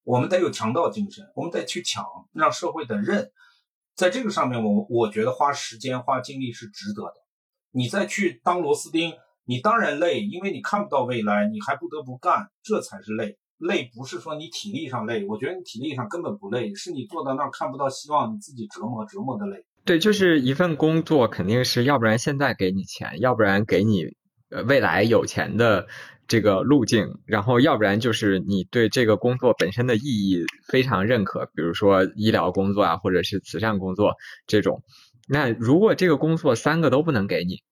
我们得有强盗精神，我们得去抢，让社会的认。在这个上面，我我觉得花时间花精力是值得的。你再去当螺丝钉，你当然累，因为你看不到未来，你还不得不干，这才是累。累不是说你体力上累，我觉得你体力上根本不累，是你坐在那儿看不到希望，你自己折磨折磨的累。对，就是一份工作，肯定是要不然现在给你钱，要不然给你呃未来有钱的这个路径，然后要不然就是你对这个工作本身的意义非常认可，比如说医疗工作啊，或者是慈善工作这种。那如果这个工作三个都不能给你，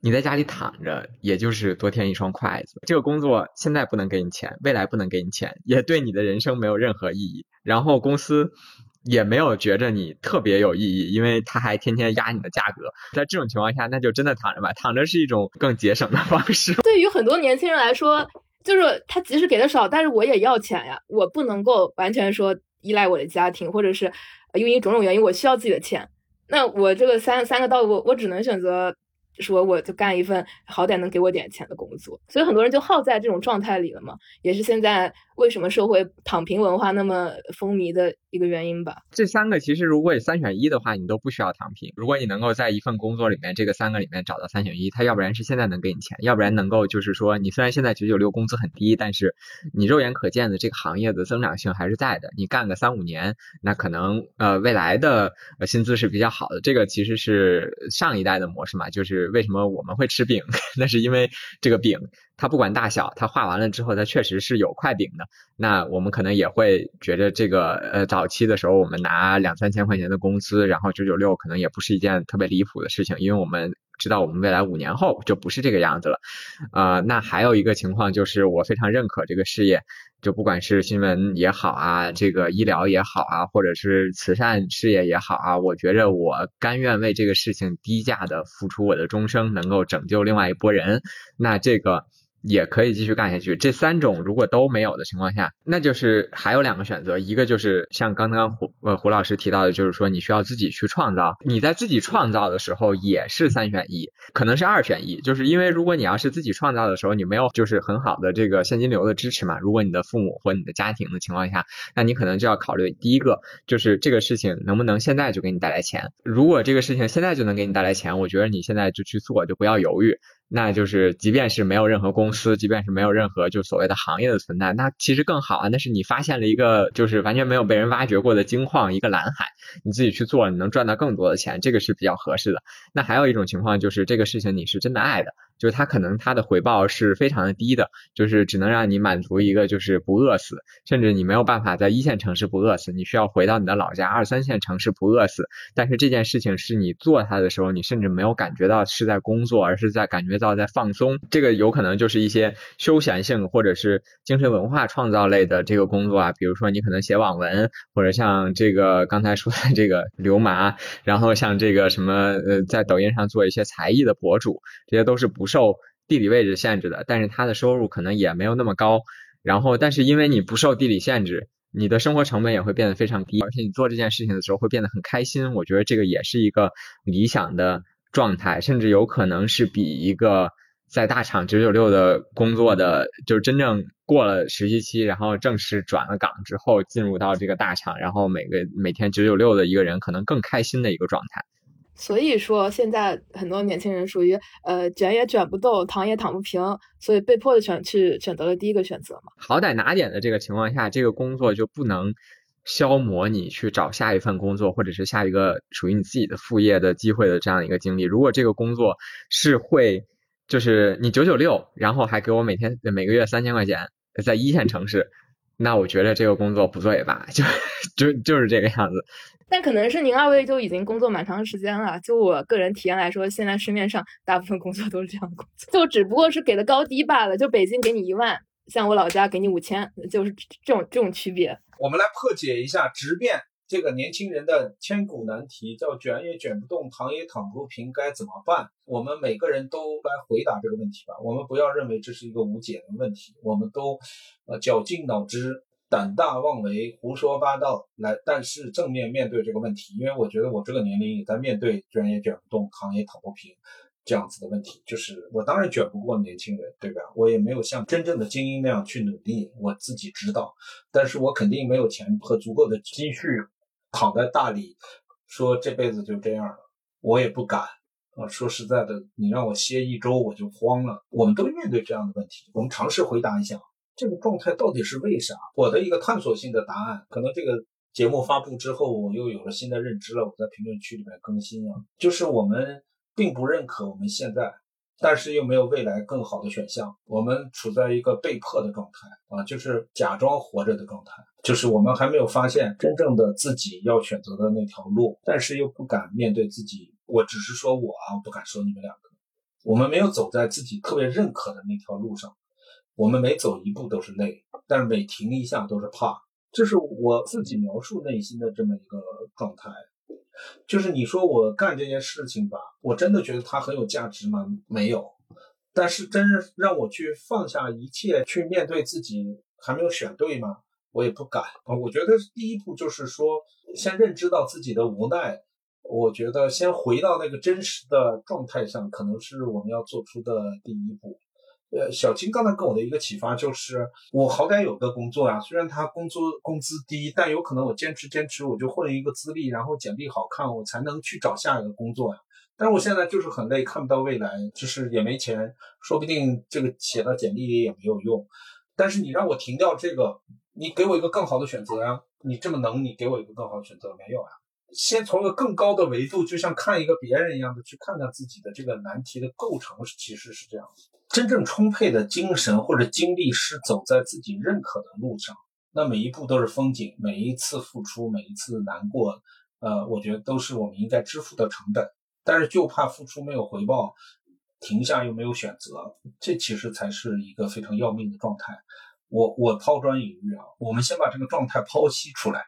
你在家里躺着，也就是多添一双筷子。这个工作现在不能给你钱，未来不能给你钱，也对你的人生没有任何意义。然后公司也没有觉着你特别有意义，因为他还天天压你的价格。在这种情况下，那就真的躺着吧，躺着是一种更节省的方式。对于很多年轻人来说，就是他即使给的少，但是我也要钱呀，我不能够完全说依赖我的家庭，或者是因为种种原因，我需要自己的钱。那我这个三三个道路，我只能选择。说我就干一份好歹能给我点钱的工作，所以很多人就耗在这种状态里了嘛，也是现在为什么社会躺平文化那么风靡的一个原因吧。这三个其实如果你三选一的话，你都不需要躺平。如果你能够在一份工作里面这个三个里面找到三选一，他要不然是现在能给你钱，要不然能够就是说你虽然现在九九六工资很低，但是你肉眼可见的这个行业的增长性还是在的。你干个三五年，那可能呃未来的薪资是比较好的。这个其实是上一代的模式嘛，就是。为什么我们会吃饼？那是因为这个饼，它不管大小，它画完了之后，它确实是有块饼的。那我们可能也会觉得这个，呃，早期的时候我们拿两三千块钱的工资，然后九九六可能也不是一件特别离谱的事情，因为我们知道我们未来五年后就不是这个样子了。呃，那还有一个情况就是，我非常认可这个事业。就不管是新闻也好啊，这个医疗也好啊，或者是慈善事业也好啊，我觉着我甘愿为这个事情低价的付出我的终生，能够拯救另外一拨人，那这个。也可以继续干下去。这三种如果都没有的情况下，那就是还有两个选择，一个就是像刚刚胡呃胡老师提到的，就是说你需要自己去创造。你在自己创造的时候也是三选一，可能是二选一，就是因为如果你要是自己创造的时候，你没有就是很好的这个现金流的支持嘛。如果你的父母或你的家庭的情况下，那你可能就要考虑第一个就是这个事情能不能现在就给你带来钱。如果这个事情现在就能给你带来钱，我觉得你现在就去做，就不要犹豫。那就是，即便是没有任何公司，即便是没有任何就所谓的行业的存在，那其实更好啊。那是你发现了一个就是完全没有被人挖掘过的金矿，一个蓝海，你自己去做，你能赚到更多的钱，这个是比较合适的。那还有一种情况就是，这个事情你是真的爱的。就是它可能它的回报是非常的低的，就是只能让你满足一个就是不饿死，甚至你没有办法在一线城市不饿死，你需要回到你的老家二三线城市不饿死。但是这件事情是你做它的时候，你甚至没有感觉到是在工作，而是在感觉到在放松。这个有可能就是一些休闲性或者是精神文化创造类的这个工作啊，比如说你可能写网文，或者像这个刚才说的这个流麻，然后像这个什么呃，在抖音上做一些才艺的博主，这些都是不是受地理位置限制的，但是他的收入可能也没有那么高。然后，但是因为你不受地理限制，你的生活成本也会变得非常低，而且你做这件事情的时候会变得很开心。我觉得这个也是一个理想的状态，甚至有可能是比一个在大厂九九六的工作的，就是真正过了实习期，然后正式转了岗之后进入到这个大厂，然后每个每天九九六的一个人可能更开心的一个状态。所以说，现在很多年轻人属于呃卷也卷不动，躺也躺不平，所以被迫的选去选择了第一个选择嘛。好歹拿点的这个情况下，这个工作就不能消磨你去找下一份工作，或者是下一个属于你自己的副业的机会的这样一个经历。如果这个工作是会，就是你九九六，然后还给我每天每个月三千块钱，在一线城市，那我觉得这个工作不做也罢，就就就是这个样子。但可能是您二位就已经工作蛮长时间了。就我个人体验来说，现在市面上大部分工作都是这样工作，就只不过是给的高低罢了。就北京给你一万，像我老家给你五千，就是这种这种区别。我们来破解一下直变这个年轻人的千古难题，叫卷也卷不动，躺也躺不平，该怎么办？我们每个人都来回答这个问题吧。我们不要认为这是一个无解的问题，我们都呃绞尽脑汁。胆大妄为、胡说八道来，但是正面面对这个问题，因为我觉得我这个年龄也在面对卷也卷不动、躺也躺不平这样子的问题。就是我当然卷不过年轻人，对吧？我也没有像真正的精英那样去努力，我自己知道。但是我肯定没有钱和足够的积蓄躺在大理，说这辈子就这样了，我也不敢啊。说实在的，你让我歇一周我就慌了。我们都面对这样的问题，我们尝试回答一下。这个状态到底是为啥？我的一个探索性的答案，可能这个节目发布之后，我又有了新的认知了。我在评论区里面更新啊，就是我们并不认可我们现在，但是又没有未来更好的选项，我们处在一个被迫的状态啊，就是假装活着的状态，就是我们还没有发现真正的自己要选择的那条路，但是又不敢面对自己。我只是说我啊，不敢说你们两个，我们没有走在自己特别认可的那条路上。我们每走一步都是累，但是每停一下都是怕。这是我自己描述内心的这么一个状态。就是你说我干这件事情吧，我真的觉得它很有价值吗？没有。但是真让我去放下一切去面对自己，还没有选对吗？我也不敢啊。我觉得第一步就是说，先认知到自己的无奈。我觉得先回到那个真实的状态上，可能是我们要做出的第一步。呃，小金刚才给我的一个启发就是，我好歹有个工作呀，虽然他工作工资低，但有可能我坚持坚持，我就混一个资历，然后简历好看，我才能去找下一个工作呀。但是我现在就是很累，看不到未来，就是也没钱，说不定这个写到简历里也没有用。但是你让我停掉这个，你给我一个更好的选择呀。你这么能，你给我一个更好的选择没有啊？先从个更高的维度，就像看一个别人一样的去看看自己的这个难题的构成，其实是这样真正充沛的精神或者精力是走在自己认可的路上，那每一步都是风景，每一次付出，每一次难过，呃，我觉得都是我们应该支付的成本。但是就怕付出没有回报，停下又没有选择，这其实才是一个非常要命的状态。我我抛砖引玉啊，我们先把这个状态剖析出来。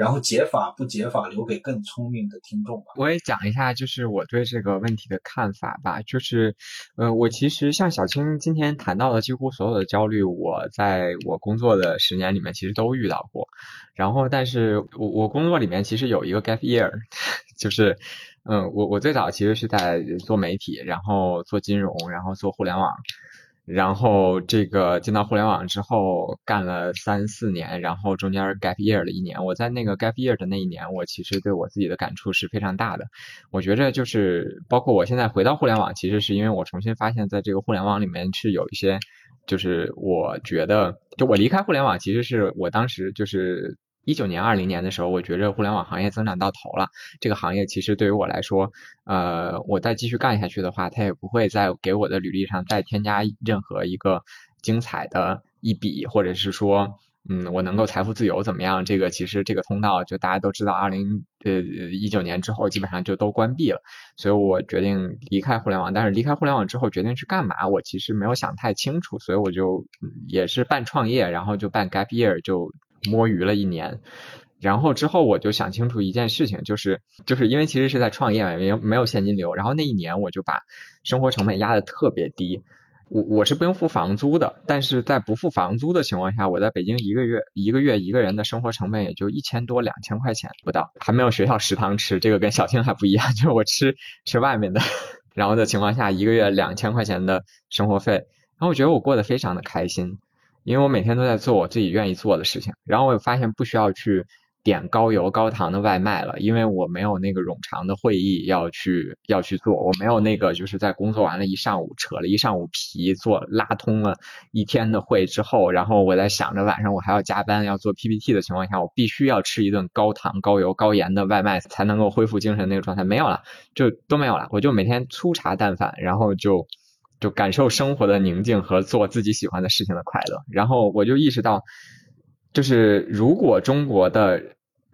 然后解法不解法，留给更聪明的听众吧。我也讲一下，就是我对这个问题的看法吧。就是，呃，我其实像小青今天谈到的几乎所有的焦虑，我在我工作的十年里面其实都遇到过。然后，但是我我工作里面其实有一个 gap year，就是，嗯，我我最早其实是在做媒体，然后做金融，然后做互联网。然后这个进到互联网之后干了三四年，然后中间 gap year 了一年。我在那个 gap year 的那一年，我其实对我自己的感触是非常大的。我觉着就是包括我现在回到互联网，其实是因为我重新发现，在这个互联网里面是有一些，就是我觉得，就我离开互联网，其实是我当时就是一九年、二零年的时候，我觉着互联网行业增长到头了。这个行业其实对于我来说，呃，我再继续干下去的话，它也不会再给我的履历上再添加任何一个精彩的一笔，或者是说，嗯，我能够财富自由怎么样？这个其实这个通道就大家都知道，二零呃一九年之后基本上就都关闭了。所以我决定离开互联网。但是离开互联网之后，决定去干嘛？我其实没有想太清楚，所以我就也是办创业，然后就办 gap year 就。摸鱼了一年，然后之后我就想清楚一件事情，就是就是因为其实是在创业嘛，没有没有现金流，然后那一年我就把生活成本压的特别低，我我是不用付房租的，但是在不付房租的情况下，我在北京一个月一个月一个人的生活成本也就一千多两千块钱不到，还没有学校食堂吃，这个跟小青还不一样，就是我吃吃外面的，然后的情况下一个月两千块钱的生活费，然后我觉得我过得非常的开心。因为我每天都在做我自己愿意做的事情，然后我发现不需要去点高油高糖的外卖了，因为我没有那个冗长的会议要去要去做，我没有那个就是在工作完了一上午扯了一上午皮做拉通了一天的会之后，然后我在想着晚上我还要加班要做 PPT 的情况下，我必须要吃一顿高糖高油高盐的外卖才能够恢复精神那个状态没有了，就都没有了，我就每天粗茶淡饭，然后就。就感受生活的宁静和做自己喜欢的事情的快乐，然后我就意识到，就是如果中国的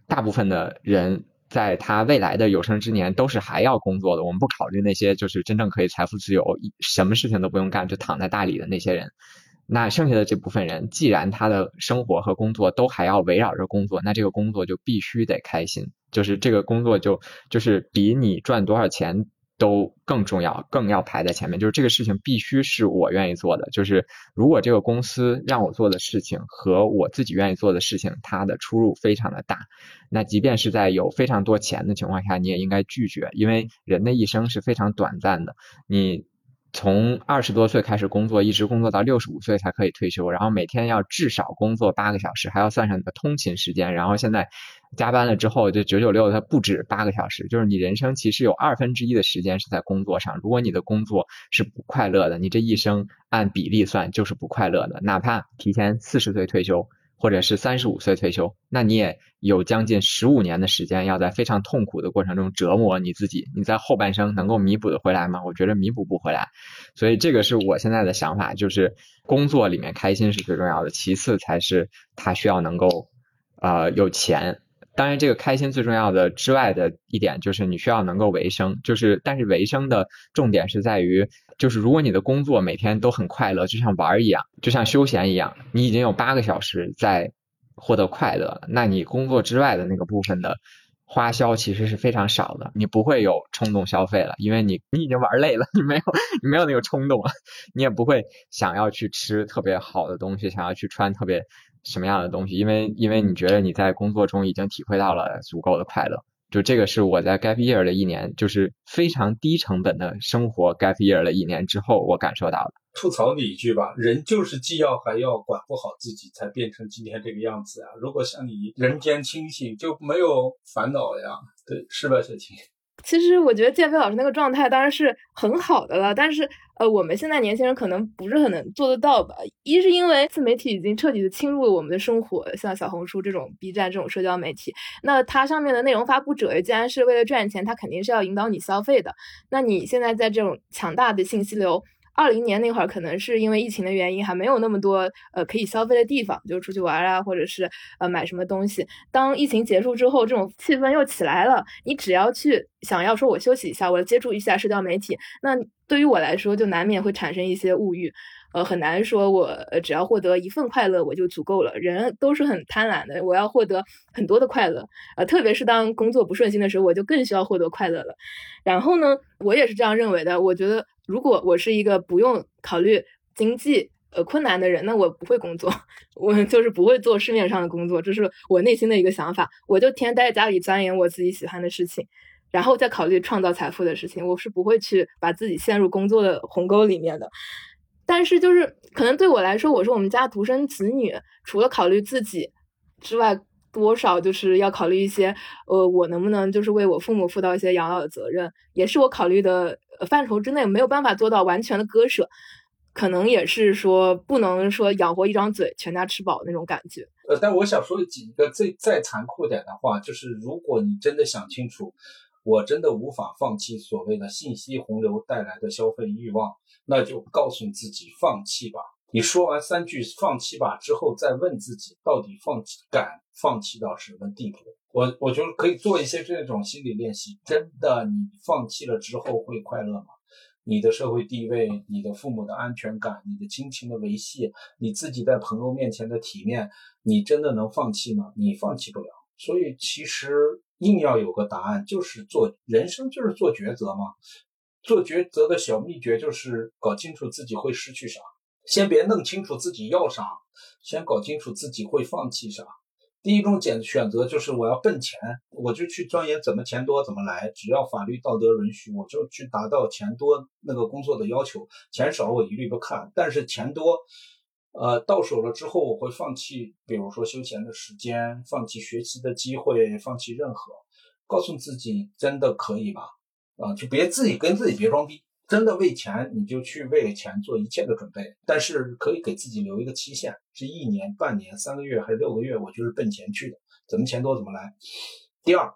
大部分的人在他未来的有生之年都是还要工作的，我们不考虑那些就是真正可以财富自由、什么事情都不用干就躺在大理的那些人，那剩下的这部分人，既然他的生活和工作都还要围绕着工作，那这个工作就必须得开心，就是这个工作就就是比你赚多少钱。都更重要，更要排在前面。就是这个事情必须是我愿意做的。就是如果这个公司让我做的事情和我自己愿意做的事情，它的出入非常的大，那即便是在有非常多钱的情况下，你也应该拒绝，因为人的一生是非常短暂的。你。从二十多岁开始工作，一直工作到六十五岁才可以退休，然后每天要至少工作八个小时，还要算上你的通勤时间。然后现在加班了之后，就九九六，它不止八个小时，就是你人生其实有二分之一的时间是在工作上。如果你的工作是不快乐的，你这一生按比例算就是不快乐的，哪怕提前四十岁退休。或者是三十五岁退休，那你也有将近十五年的时间，要在非常痛苦的过程中折磨你自己。你在后半生能够弥补的回来吗？我觉得弥补不回来。所以这个是我现在的想法，就是工作里面开心是最重要的，其次才是他需要能够呃有钱。当然，这个开心最重要的之外的一点就是你需要能够维生，就是但是维生的重点是在于，就是如果你的工作每天都很快乐，就像玩儿一样，就像休闲一样，你已经有八个小时在获得快乐，那你工作之外的那个部分的花销其实是非常少的，你不会有冲动消费了，因为你你已经玩累了，你没有你没有那个冲动了，你也不会想要去吃特别好的东西，想要去穿特别。什么样的东西？因为因为你觉得你在工作中已经体会到了足够的快乐，就这个是我在 gap year 的一年，就是非常低成本的生活 gap year 的一年之后，我感受到的。吐槽你一句吧，人就是既要还要管不好自己，才变成今天这个样子啊！如果像你人间清醒，就没有烦恼呀。对，是吧，小青？其实我觉得建飞老师那个状态当然是很好的了，但是呃，我们现在年轻人可能不是很能做得到吧。一是因为自媒体已经彻底的侵入了我们的生活，像小红书这种、B 站这种社交媒体，那它上面的内容发布者既然是为了赚钱，它肯定是要引导你消费的。那你现在在这种强大的信息流。二零年那会儿，可能是因为疫情的原因，还没有那么多呃可以消费的地方，就出去玩啊，或者是呃买什么东西。当疫情结束之后，这种气氛又起来了，你只要去想要说我休息一下，我接触一下社交媒体，那对于我来说，就难免会产生一些物欲。呃，很难说，我只要获得一份快乐我就足够了。人都是很贪婪的，我要获得很多的快乐。呃，特别是当工作不顺心的时候，我就更需要获得快乐了。然后呢，我也是这样认为的。我觉得，如果我是一个不用考虑经济呃困难的人，那我不会工作，我就是不会做市面上的工作，这是我内心的一个想法。我就天天待在家里钻研我自己喜欢的事情，然后再考虑创造财富的事情。我是不会去把自己陷入工作的鸿沟里面的。但是就是可能对我来说，我是我们家独生子女，除了考虑自己之外，多少就是要考虑一些，呃，我能不能就是为我父母负到一些养老的责任，也是我考虑的范畴之内，没有办法做到完全的割舍，可能也是说不能说养活一张嘴，全家吃饱那种感觉。呃，但我想说几个最再残酷点的话，就是如果你真的想清楚，我真的无法放弃所谓的信息洪流带来的消费欲望，那就告诉自己放弃吧。你说完三句“放弃吧”之后，再问自己到底放弃敢放弃到什么地步？我我觉得可以做一些这种心理练习。真的，你放弃了之后会快乐吗？你的社会地位、你的父母的安全感、你的亲情的维系、你自己在朋友面前的体面，你真的能放弃吗？你放弃不了。所以其实硬要有个答案，就是做人生就是做抉择嘛。做抉择的小秘诀就是搞清楚自己会失去啥。先别弄清楚自己要啥，先搞清楚自己会放弃啥。第一种选选择就是我要奔钱，我就去钻研怎么钱多怎么来，只要法律道德允许，我就去达到钱多那个工作的要求。钱少我一律不看，但是钱多，呃，到手了之后我会放弃，比如说休闲的时间，放弃学习的机会，放弃任何。告诉自己真的可以吧？啊，就别自己跟自己别装逼。真的为钱，你就去为钱做一切的准备，但是可以给自己留一个期限，是一年、半年、三个月还是六个月？我就是奔钱去的，怎么钱多怎么来。第二，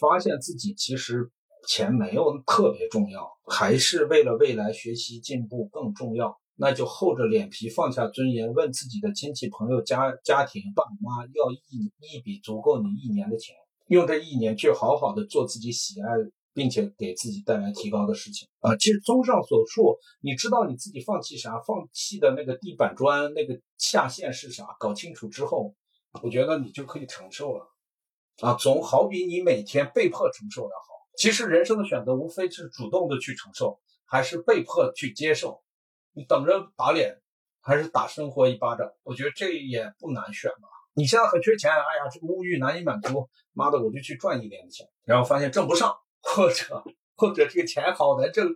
发现自己其实钱没有特别重要，还是为了未来学习进步更重要，那就厚着脸皮放下尊严，问自己的亲戚朋友、家家庭、爸妈要一一笔足够你一年的钱，用这一年去好好的做自己喜爱。并且给自己带来提高的事情啊，其实综上所述，你知道你自己放弃啥，放弃的那个地板砖那个下限是啥，搞清楚之后，我觉得你就可以承受了啊，总好比你每天被迫承受要好。其实人生的选择无非是主动的去承受，还是被迫去接受。你等着打脸，还是打生活一巴掌？我觉得这也不难选吧。你现在很缺钱，哎呀，这个物欲难以满足，妈的，我就去赚一点的钱，然后发现挣不上。或者或者这个钱好难挣，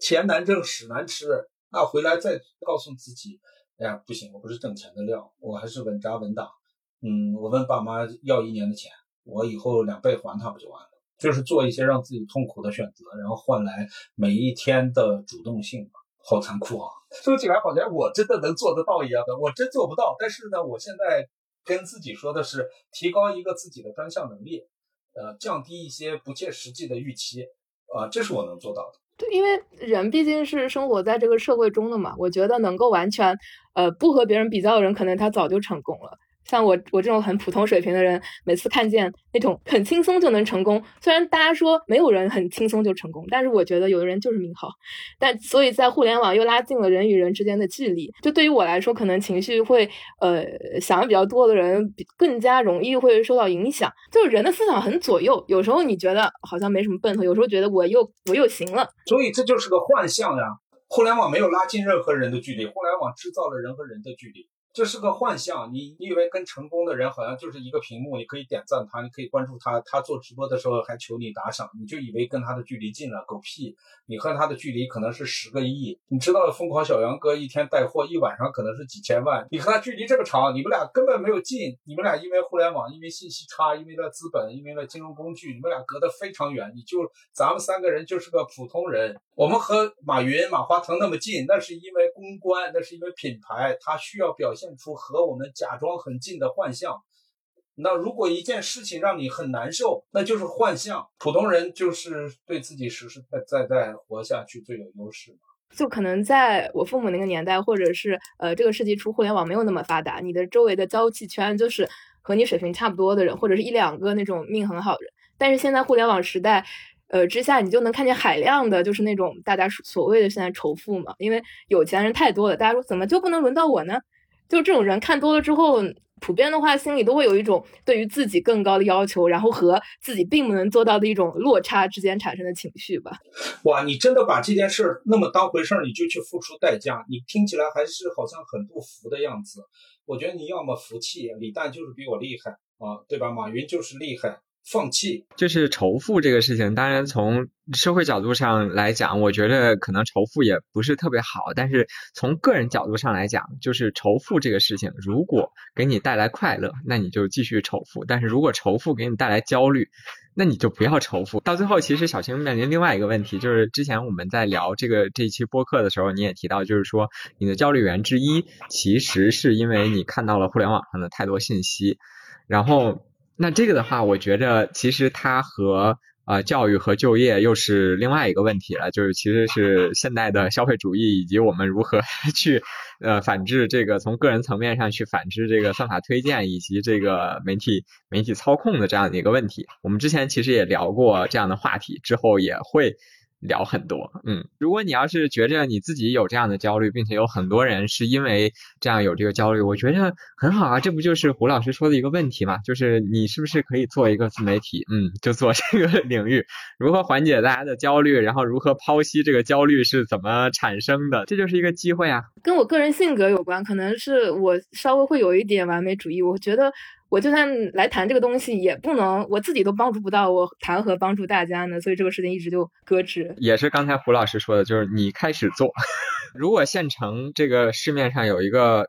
钱难挣屎难吃，那回来再告诉自己，哎呀不行，我不是挣钱的料，我还是稳扎稳打。嗯，我问爸妈要一年的钱，我以后两倍还他不就完了？就是做一些让自己痛苦的选择，然后换来每一天的主动性吧。好残酷啊！说起来好像我真的能做得到一样的，我真做不到。但是呢，我现在跟自己说的是，提高一个自己的专项能力。呃，降低一些不切实际的预期，呃，这是我能做到的。对，因为人毕竟是生活在这个社会中的嘛，我觉得能够完全，呃，不和别人比较的人，可能他早就成功了。像我我这种很普通水平的人，每次看见那种很轻松就能成功，虽然大家说没有人很轻松就成功，但是我觉得有的人就是命好。但所以在互联网又拉近了人与人之间的距离。就对于我来说，可能情绪会呃想的比较多的人，更加容易会受到影响。就是人的思想很左右，有时候你觉得好像没什么奔头，有时候觉得我又我又行了。所以这就是个幻象呀！互联网没有拉近任何人的距离，互联网制造了人和人的距离。这是个幻象，你你以为跟成功的人好像就是一个屏幕，你可以点赞他，你可以关注他，他做直播的时候还求你打赏，你就以为跟他的距离近了？狗屁！你和他的距离可能是十个亿。你知道疯狂小杨哥一天带货一晚上可能是几千万，你和他距离这么长，你们俩根本没有近，你们俩因为互联网，因为信息差，因为了资本，因为了金融工具，你们俩隔得非常远。你就咱们三个人就是个普通人，我们和马云、马化腾那么近，那是因为公关，那是因为品牌，他需要表现。现出和我们假装很近的幻象。那如果一件事情让你很难受，那就是幻象。普通人就是对自己实实在在活下去最有优势嘛。就可能在我父母那个年代，或者是呃这个世纪初，互联网没有那么发达，你的周围的交际圈就是和你水平差不多的人，或者是一两个那种命很好的人。但是现在互联网时代，呃之下，你就能看见海量的，就是那种大家所谓的现在仇富嘛，因为有钱人太多了，大家说怎么就不能轮到我呢？就这种人看多了之后，普遍的话心里都会有一种对于自己更高的要求，然后和自己并不能做到的一种落差之间产生的情绪吧。哇，你真的把这件事那么当回事儿，你就去付出代价，你听起来还是好像很不服的样子。我觉得你要么服气，李诞就是比我厉害啊，对吧？马云就是厉害，放弃。就是仇富这个事情，当然从社会角度上来讲，我觉得可能仇富也不是特别好，但是从个人角度上来讲，就是仇富这个事情，如果给你带来快乐，那你就继续仇富；但是如果仇富给你带来焦虑，那你就不要仇富。到最后，其实小青面临另外一个问题，就是之前我们在聊这个这一期播客的时候，你也提到，就是说你的焦虑源之一，其实是因为你看到了互联网上的太多信息。然后，那这个的话，我觉着其实它和呃教育和就业又是另外一个问题了，就是其实是现代的消费主义以及我们如何 去呃反制这个从个人层面上去反制这个算法推荐以及这个媒体媒体操控的这样的一个问题。我们之前其实也聊过这样的话题，之后也会。聊很多，嗯，如果你要是觉着你自己有这样的焦虑，并且有很多人是因为这样有这个焦虑，我觉得很好啊，这不就是胡老师说的一个问题嘛？就是你是不是可以做一个自媒体？嗯，就做这个 领域，如何缓解大家的焦虑，然后如何剖析这个焦虑是怎么产生的，这就是一个机会啊。跟我个人性格有关，可能是我稍微会有一点完美主义，我觉得。我就算来谈这个东西，也不能我自己都帮助不到，我谈何帮助大家呢？所以这个事情一直就搁置。也是刚才胡老师说的，就是你开始做，如果现成这个市面上有一个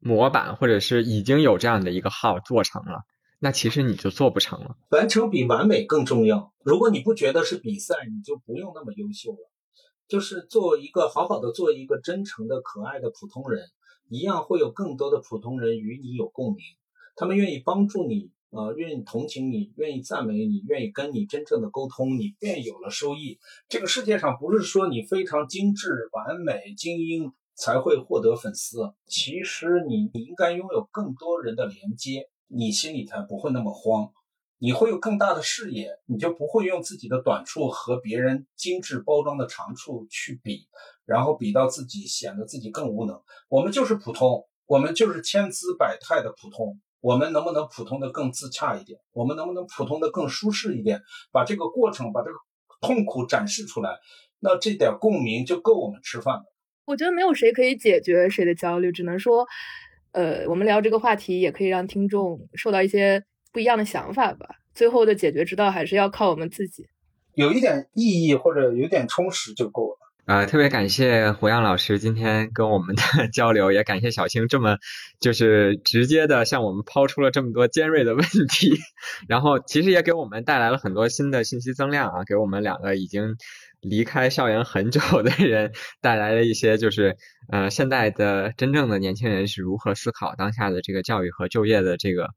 模板，或者是已经有这样的一个号做成了，那其实你就做不成了。完成比完美更重要。如果你不觉得是比赛，你就不用那么优秀了。就是做一个好好的做一个真诚的可爱的普通人，一样会有更多的普通人与你有共鸣。他们愿意帮助你，呃，愿意同情你，愿意赞美你，愿意跟你真正的沟通，你便有了收益。这个世界上不是说你非常精致、完美、精英才会获得粉丝，其实你你应该拥有更多人的连接，你心里才不会那么慌，你会有更大的视野，你就不会用自己的短处和别人精致包装的长处去比，然后比到自己显得自己更无能。我们就是普通，我们就是千姿百态的普通。我们能不能普通的更自洽一点？我们能不能普通的更舒适一点？把这个过程，把这个痛苦展示出来，那这点共鸣就够我们吃饭了。我觉得没有谁可以解决谁的焦虑，只能说，呃，我们聊这个话题也可以让听众受到一些不一样的想法吧。最后的解决之道还是要靠我们自己，有一点意义或者有点充实就够了。呃，特别感谢胡杨老师今天跟我们的 交流，也感谢小青这么就是直接的向我们抛出了这么多尖锐的问题，然后其实也给我们带来了很多新的信息增量啊，给我们两个已经离开校园很久的人带来了一些就是呃现在的真正的年轻人是如何思考当下的这个教育和就业的这个。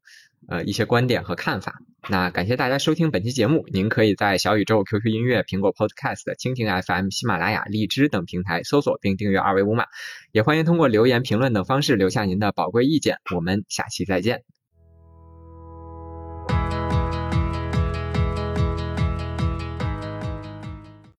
呃，一些观点和看法。那感谢大家收听本期节目，您可以在小宇宙、QQ 音乐、苹果 Podcast、蜻蜓 FM、喜马拉雅、荔枝等平台搜索并订阅二维码，也欢迎通过留言、评论等方式留下您的宝贵意见。我们下期再见。